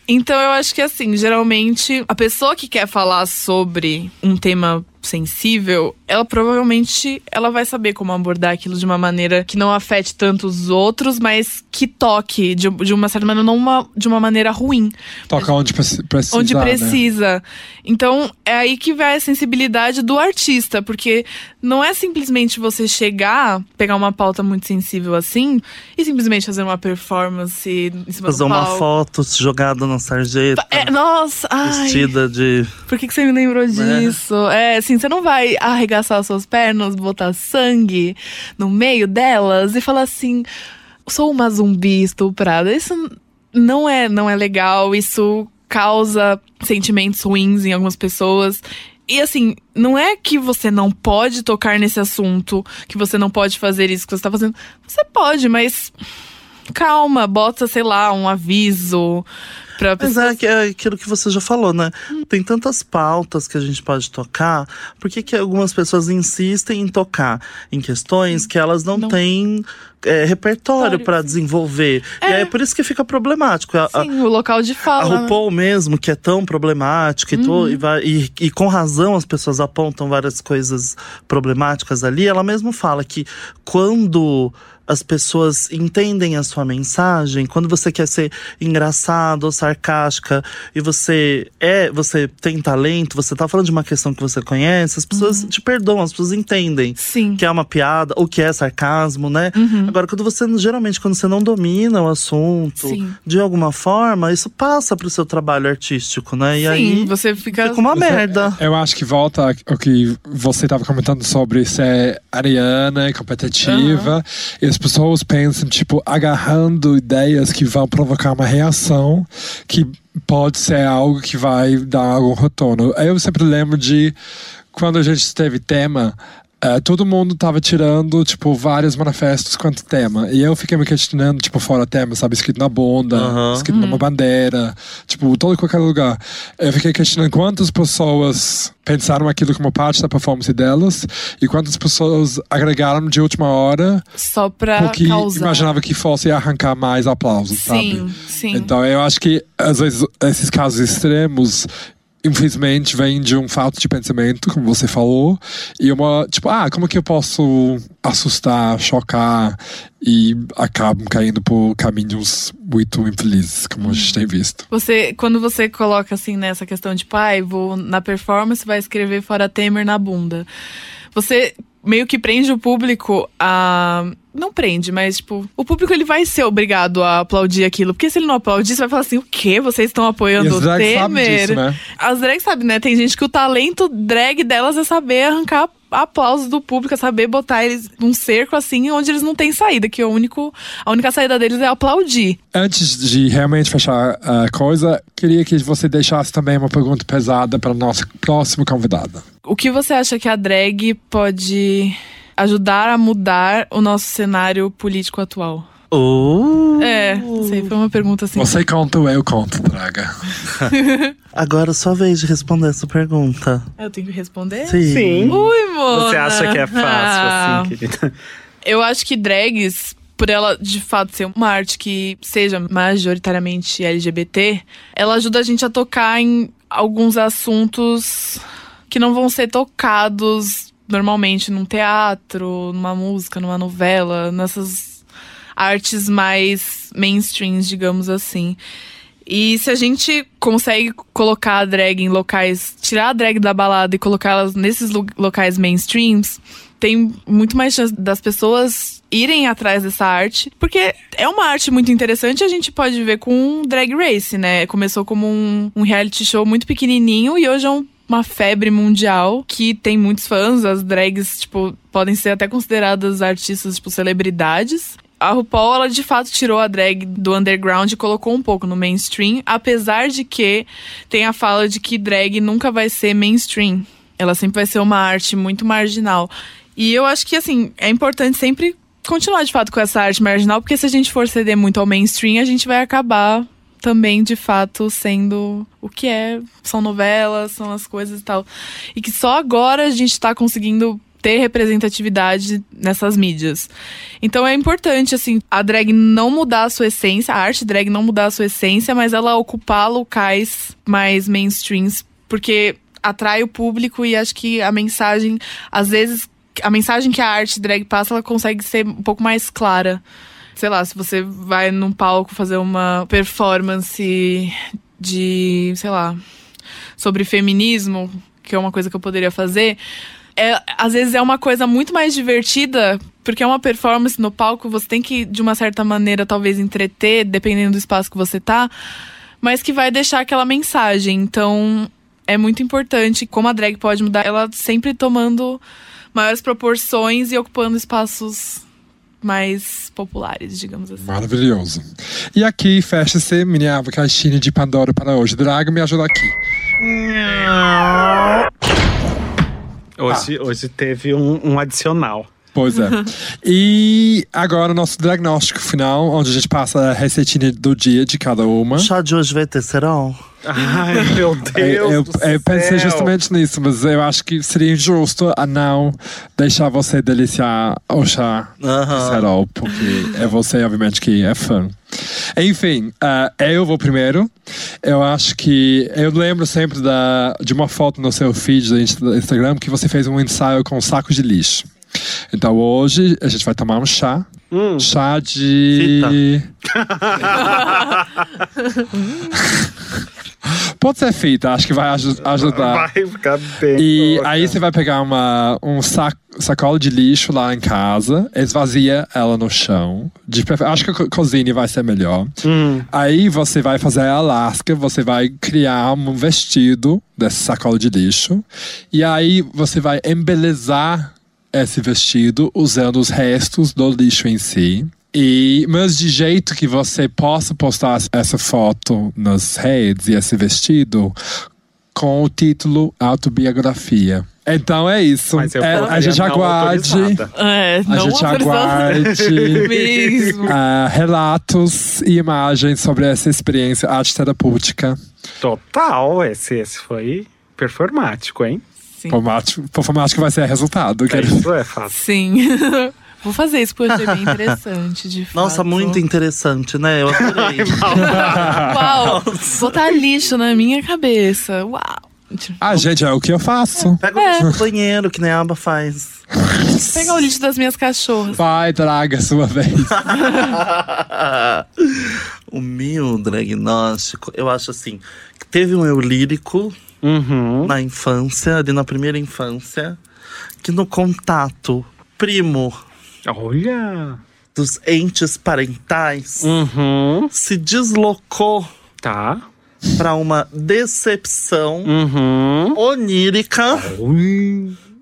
A: Então eu acho que assim, geralmente a pessoa que quer falar sobre um tema sensível, ela provavelmente ela vai saber como abordar aquilo de uma maneira que não afete tanto os outros, mas que toque de, de uma certa maneira, não uma, de uma maneira ruim.
B: Toca onde precisa.
A: Onde
B: né?
A: precisa. Né? Então, é aí que vai a sensibilidade do artista, porque não é simplesmente você chegar, pegar uma pauta muito sensível assim, e simplesmente fazer uma performance em cima
C: Fazer
A: do
C: uma foto jogada na sarjeta.
A: É, nossa, ai.
C: Vestida de.
A: Por que, que você me lembrou disso? É, assim, você não vai arregaçar as suas pernas, botar sangue no meio delas e falar assim: sou uma zumbi estuprada. Isso não é, não é legal, isso causa sentimentos ruins em algumas pessoas. E assim, não é que você não pode tocar nesse assunto, que você não pode fazer isso que você tá fazendo. Você pode, mas calma, bota, sei lá, um aviso pra
C: Mas
A: pessoa.
C: é, que- é aquilo que você já falou, né? Tem tantas pautas que a gente pode tocar, por que, que algumas pessoas insistem em tocar em questões que elas não,
A: Não.
C: têm é, repertório para desenvolver? E aí é por isso que fica problemático. A- a-
A: Sim, o local de
C: A
A: fala. né?
C: RuPaul mesmo, que é tão problemática e,
A: Uhum.
C: to- e, vai- e- e com razão as pessoas apontam várias coisas problemáticas ali, ela mesmo fala que quando as pessoas entendem a sua mensagem, quando você quer ser engraçado ou sarcástica e você é, você tem talento, você tá falando de uma questão que você conhece, as pessoas
A: Uhum.
C: te perdoam, as pessoas entendem
A: Sim.
C: que é uma piada ou que é sarcasmo, né?
A: Uhum.
C: Agora, quando você, geralmente, quando você não domina o assunto,
A: Sim.
C: de alguma forma, isso passa pro seu trabalho artístico, né? E
A: Sim,
C: aí
A: você fica.
C: fica uma
B: Você-
C: merda.
B: Eu acho que volta ao que você estava comentando sobre ser ariana e competitiva. E as pessoas pensam, tipo, agarrando ideias que vão provocar uma reação que pode ser algo que vai dar algum retorno. Eu sempre lembro de quando a gente teve tema. Eh, todo mundo tava tirando, tipo, vários manifestos quanto tema. E eu fiquei me questionando, tipo, fora tema, sabe? Escrito na bunda,
C: Aham.
B: escrito numa bandeira, tipo, todo qualquer lugar. Eu fiquei questionando quantas pessoas pensaram aquilo como parte da performance delas e quantas pessoas agregaram de última hora
A: Só pra
B: porque
A: causar.
B: imaginava que fosse arrancar mais aplausos, sabe?
A: Sim, sim.
B: Então eu acho que às vezes esses casos extremos infelizmente vêm de um fato de pensamento, como você falou, e uma, tipo, ah, como que eu posso assustar, chocar e acabam caindo por caminhos muito infelizes, como a gente tem visto.
A: Você, quando você coloca assim nessa questão de pai, vou na performance vai escrever fora Temer na bunda. Você meio que prende o público a não prende, mas tipo, o público ele vai ser obrigado a aplaudir aquilo, porque se ele não aplaudir, você vai falar assim: "O quê? Vocês estão apoiando
B: as
A: o
B: drags sabem
A: Temer?"
B: disso, né?
A: As drags sabem, né? Tem gente que o talento drag delas é saber arrancar aplausos do público, é saber botar eles num cerco assim, onde eles não têm saída, que o único, a única saída deles é aplaudir.
B: Antes de realmente fechar a coisa, queria que você deixasse também uma pergunta pesada para o nosso próximo convidado.
A: O que você acha que a drag pode ajudar a mudar o nosso cenário político atual?
C: Oh.
A: É, sei, foi uma pergunta assim.
B: Você conta, eu conto, Draga.
C: Agora é sua vez de responder essa pergunta.
A: Eu tenho que responder?
C: Sim.
D: Sim.
A: Ui, Mona!
D: Você acha que é fácil
A: Ah,
D: assim, querida?
A: Eu acho que drags, por ela de fato ser uma arte que seja majoritariamente LGBT, ela ajuda a gente a tocar em alguns assuntos que não vão ser tocados normalmente num teatro, numa música, numa novela, nessas artes mais mainstreams, digamos assim. E se a gente consegue colocar a drag em locais, tirar a drag da balada e colocá-las nesses locais mainstreams, tem muito mais chance das pessoas irem atrás dessa arte, porque é uma arte muito interessante a gente pode ver com Drag Race, né? Começou como um, um reality show muito pequenininho e hoje é um- uma febre mundial que tem muitos fãs, as drags, tipo, podem ser até consideradas artistas, tipo, celebridades. A RuPaul, ela de fato tirou a drag do underground e colocou um pouco no mainstream, apesar de que tem a fala de que drag nunca vai ser mainstream. Ela sempre vai ser uma arte muito marginal. E eu acho que, assim, é importante sempre continuar de fato com essa arte marginal, porque se a gente for ceder muito ao mainstream, a gente vai acabar também, de fato, sendo o que é. São novelas, são as coisas e tal. E que só agora a gente tá conseguindo ter representatividade nessas mídias. Então é importante, assim, a drag não mudar a sua essência, a arte drag não mudar a sua essência, mas ela ocupar locais mais mainstreams, porque atrai o público e acho que a mensagem, às vezes, a mensagem que a arte drag passa, ela consegue ser um pouco mais clara. Sei lá, se você vai num palco fazer uma performance de, sei lá, sobre feminismo, que é uma coisa que eu poderia fazer, é, às vezes é uma coisa muito mais divertida, porque é uma performance no palco, você tem que, de uma certa maneira, talvez entreter, dependendo do espaço que você tá, mas que vai deixar aquela mensagem. Então, é muito importante como a drag pode mudar, ela sempre tomando maiores proporções e ocupando espaços mais populares, digamos assim.
B: Maravilhoso. E aqui fecha-se minha caixinha de Pandora para hoje. Drago, me ajuda aqui.
D: Hoje, hoje teve um, um adicional.
B: Pois é. e agora o nosso diagnóstico final, onde a gente passa a receitinha do dia de cada uma.
C: O chá de hoje vai ter serão?
D: Ai, meu Deus
B: eu,
D: do
B: eu pensei justamente nisso, mas eu acho que seria injusto a não deixar você deliciar o chá
C: Aham.
B: de cerol, porque é você, obviamente, que é fã. Enfim, ah, eu vou primeiro. Eu acho que. Eu lembro sempre da, de uma foto no seu feed do Insta- Instagram que você fez um ensaio com saco de lixo. Então hoje a gente vai tomar um chá.
D: Hum.
B: Chá de. Pode ser fita, acho que vai aju- ajudar.
D: Vai ficar bem.
B: E
D: louca.
B: aí você vai pegar uma, um saco, sacola de lixo lá em casa, esvazia ela no chão. De acho que a co- cozinha vai ser melhor.
D: Hum.
B: Aí você vai fazer a lasca, você vai criar um vestido dessa sacola de lixo. E aí você vai embelezar esse vestido usando os restos do lixo em si. E, mas de jeito que você possa postar essa foto nas redes e esse vestido com o título Autobiografia. Então é isso.
D: Eu
B: É, a gente aguarde.
A: É,
B: A gente aguarde
A: Mesmo.
B: ah, relatos e imagens sobre essa experiência arte terapêutica.
D: Total, esse, esse foi performático, hein?
A: Sim.
B: Performático, performático vai ser resultado. quero-
D: Isso é fácil.
A: Sim. Vou fazer isso porque eu achei bem interessante, de
C: Nossa,
A: fato.
C: muito interessante, né? Eu adorei.
A: Uau! Botar lixo na minha cabeça. Uau!
B: Ah, gente, é o que eu faço.
C: Pega o
A: É.
C: lixo do banheiro, que nem a aba faz.
A: Pegar o lixo das minhas cachorras.
B: Vai, traga a sua vez.
C: o meu diagnóstico, eu acho assim, que teve um eu lírico
D: Uhum.
C: na infância, ali na primeira infância, que no contato primo
D: Olha.
C: dos entes parentais
D: Uhum.
C: se deslocou
D: Tá.
C: para uma decepção
D: Uhum.
C: onírica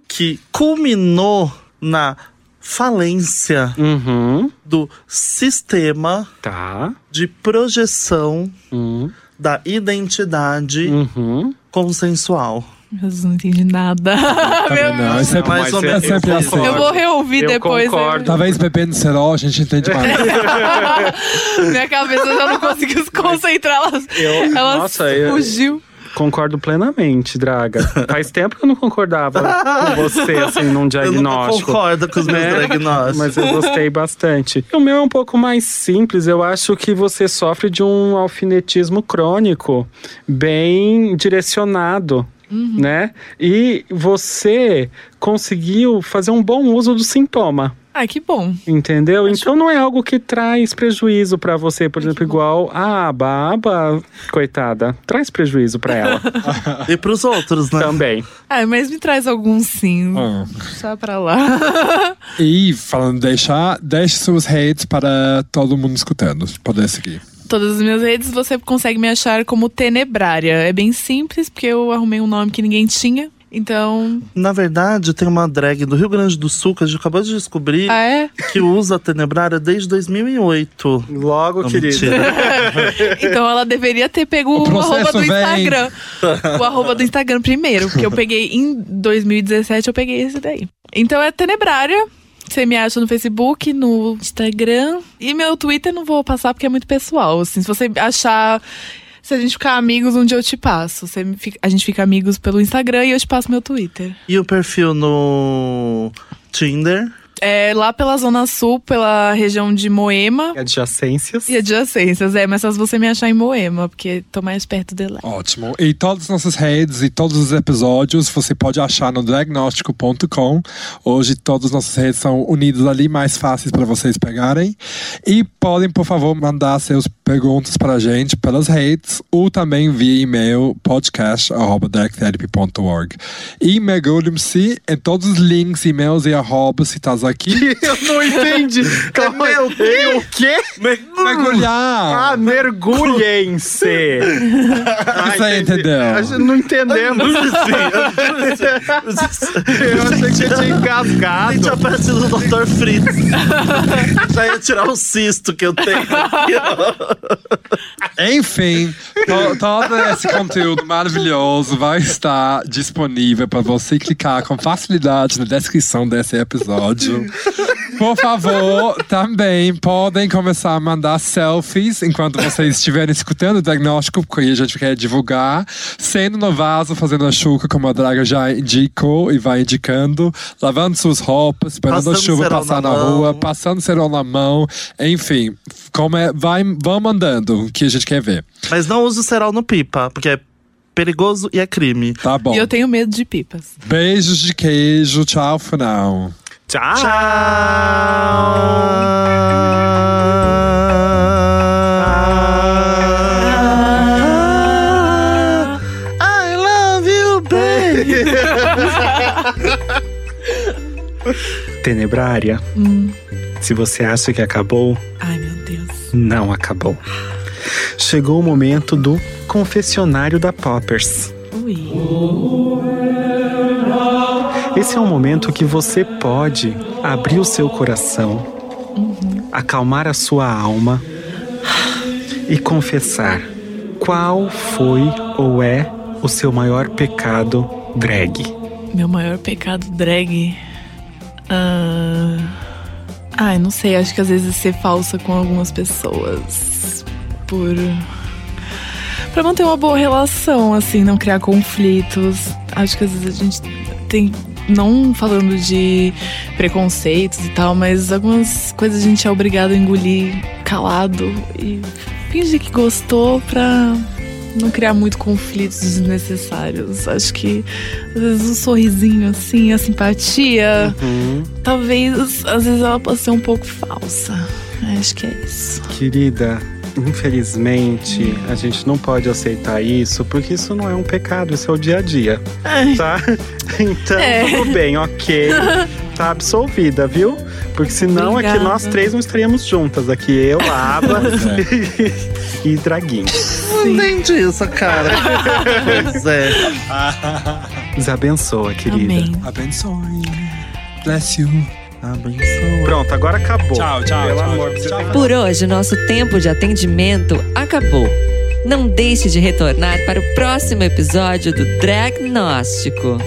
C: que culminou na falência
D: Uhum.
C: do sistema
D: Tá.
C: de projeção
D: Uhum.
C: Da identidade
D: Uhum.
C: consensual.
A: Meu Deus, não entendi nada.
B: Também não, é sempre,
C: Mais ou
B: é
C: menos.
B: sempre
C: Eu
B: assim.
A: Eu vou reouvir
D: Eu
A: depois.
D: concordo.
B: Talvez bebendo cerol a gente entende mais.
A: Minha cabeça já não conseguiu se concentrar. Ela,
D: Eu-
A: ela
D: nossa, eu-
A: fugiu.
D: Concordo plenamente, Draga. Faz tempo que eu não concordava com você, assim, num
C: Eu
D: diagnóstico.
C: concordo com os meus
D: né?
C: diagnósticos.
D: Mas eu gostei bastante. O meu é um pouco mais simples. Eu acho que você sofre de um alfinetismo crônico bem direcionado. Né? E você conseguiu fazer um bom uso do sintoma.
A: Ai, que bom.
D: Entendeu? Então não é algo que traz prejuízo pra você, por exemplo, igual a aba, a aba, coitada, traz prejuízo pra ela
C: E pros outros, né?
D: também.
A: Ai, mas me traz alguns sim.
B: Ah.
A: Deixa pra lá.
B: E falando de deixar, deixe suas redes para todo mundo escutando. Poder seguir.
A: Todas as minhas redes você consegue me achar como Tenebrária. É bem simples, porque eu arrumei um nome que ninguém tinha. Então.
C: Na verdade, tem uma drag do Rio Grande do Sul que a gente acabou de descobrir
A: Ah, é?
C: que usa a Tenebrária desde 2008.
D: Logo,
C: Não,
D: querida.
C: mentira.
A: Então ela deveria ter pego
B: O
A: o, arroba do
B: vem.
A: Instagram. o arroba do Instagram primeiro, porque eu peguei em 2017, eu peguei esse daí. Então é Tenebrária. Você me acha no Facebook, no Instagram. E meu Twitter não vou passar porque é muito pessoal. Assim, se você achar. Se a gente ficar amigos, um dia eu te passo. Você me fica- a gente fica amigos pelo Instagram e eu te passo meu Twitter.
C: E o perfil no Tinder.
A: É lá pela Zona Sul, pela região de Moema.
D: Adjacências.
A: E adjacências, é, mas só se você me achar em Moema, porque tô mais perto de lá.
B: Ótimo. E todas as nossas redes e todos os episódios você pode achar no diagnóstico.com. Hoje todas as nossas redes são unidas ali, mais fáceis para vocês pegarem. E podem, por favor, mandar seus perguntas pra gente pelas redes ou também via e-mail podcast.dragtherapy.org. E mergulhem-se em todos os links, e-mails e arrobas citados aqui.
D: Eu não entendi. Calma aí.
C: Meu
D: Ei, O quê?
B: Mergulhar!
D: Ah, mergulhem-se. Ah,
B: Você
D: entendi.
B: entendeu?
D: A gente não entendemos. Eu achei que você tinha
C: A gente
D: engasgado.
C: aparece no Dr. Fritz. Já ia tirar o cisto que eu tenho aqui, ó.
B: Enfim, to- todo esse conteúdo maravilhoso vai estar disponível para você clicar com facilidade na descrição desse episódio. Por favor, também podem começar a mandar selfies enquanto vocês estiverem escutando o diagnóstico, porque a gente quer divulgar, sendo no vaso, fazendo a chuca, como a Draga já indicou e vai indicando, lavando suas roupas, esperando a
C: Passando
B: chuva
C: cerol
B: passar
C: na
B: na, rua, passando cerol na mão, enfim, como é, vai, vão mandando o que a gente quer ver.
C: Mas não use o cerol no pipa, porque é perigoso e é crime.
B: Tá bom.
A: E eu tenho medo de pipas.
B: Beijos de queijo, tchau, final.
D: Tchau.
C: I love you, baby.
D: Tenebrária, se você acha que acabou,
A: Ai.
D: Não acabou. Chegou o momento do confessionário da Poppers.
A: Ui.
D: Esse é um momento que você pode abrir o seu coração, acalmar a sua alma e confessar qual foi ou é o seu maior pecado drag.
A: Meu maior pecado drag. Ah. Ai, não sei. Acho que às vezes ser falsa com algumas pessoas. Por. Pra manter uma boa relação, assim, não criar conflitos. Acho que às vezes a gente tem. Não falando de preconceitos e tal, mas algumas coisas a gente é obrigado a engolir calado e fingir que gostou pra não criar muito conflitos desnecessários. Acho que às vezes um sorrisinho assim, a simpatia, talvez às vezes ela possa ser um pouco falsa. Acho que é isso.
D: Querida, infelizmente a gente não pode aceitar isso porque isso não é um pecado, isso é o dia a dia,
A: Ai,
D: tá? Então,
A: É.
D: tudo bem, ok. Tá absolvida, viu? Porque senão aqui
A: Obrigada.
D: nós três não estaríamos juntas. Aqui eu, Aba e Draguinho.
C: Não entendi essa cara. pois é.
D: Nos abençoa, querida.
A: amém.
B: Abençoe. Bless you.
C: Abençoa.
D: Pronto, agora acabou.
B: Tchau, tchau,
D: Pelo
B: tchau.
D: amor
B: Tchau.
E: Por hoje, nosso tempo de atendimento acabou. Não deixe de retornar para o próximo episódio do Dragnóstico.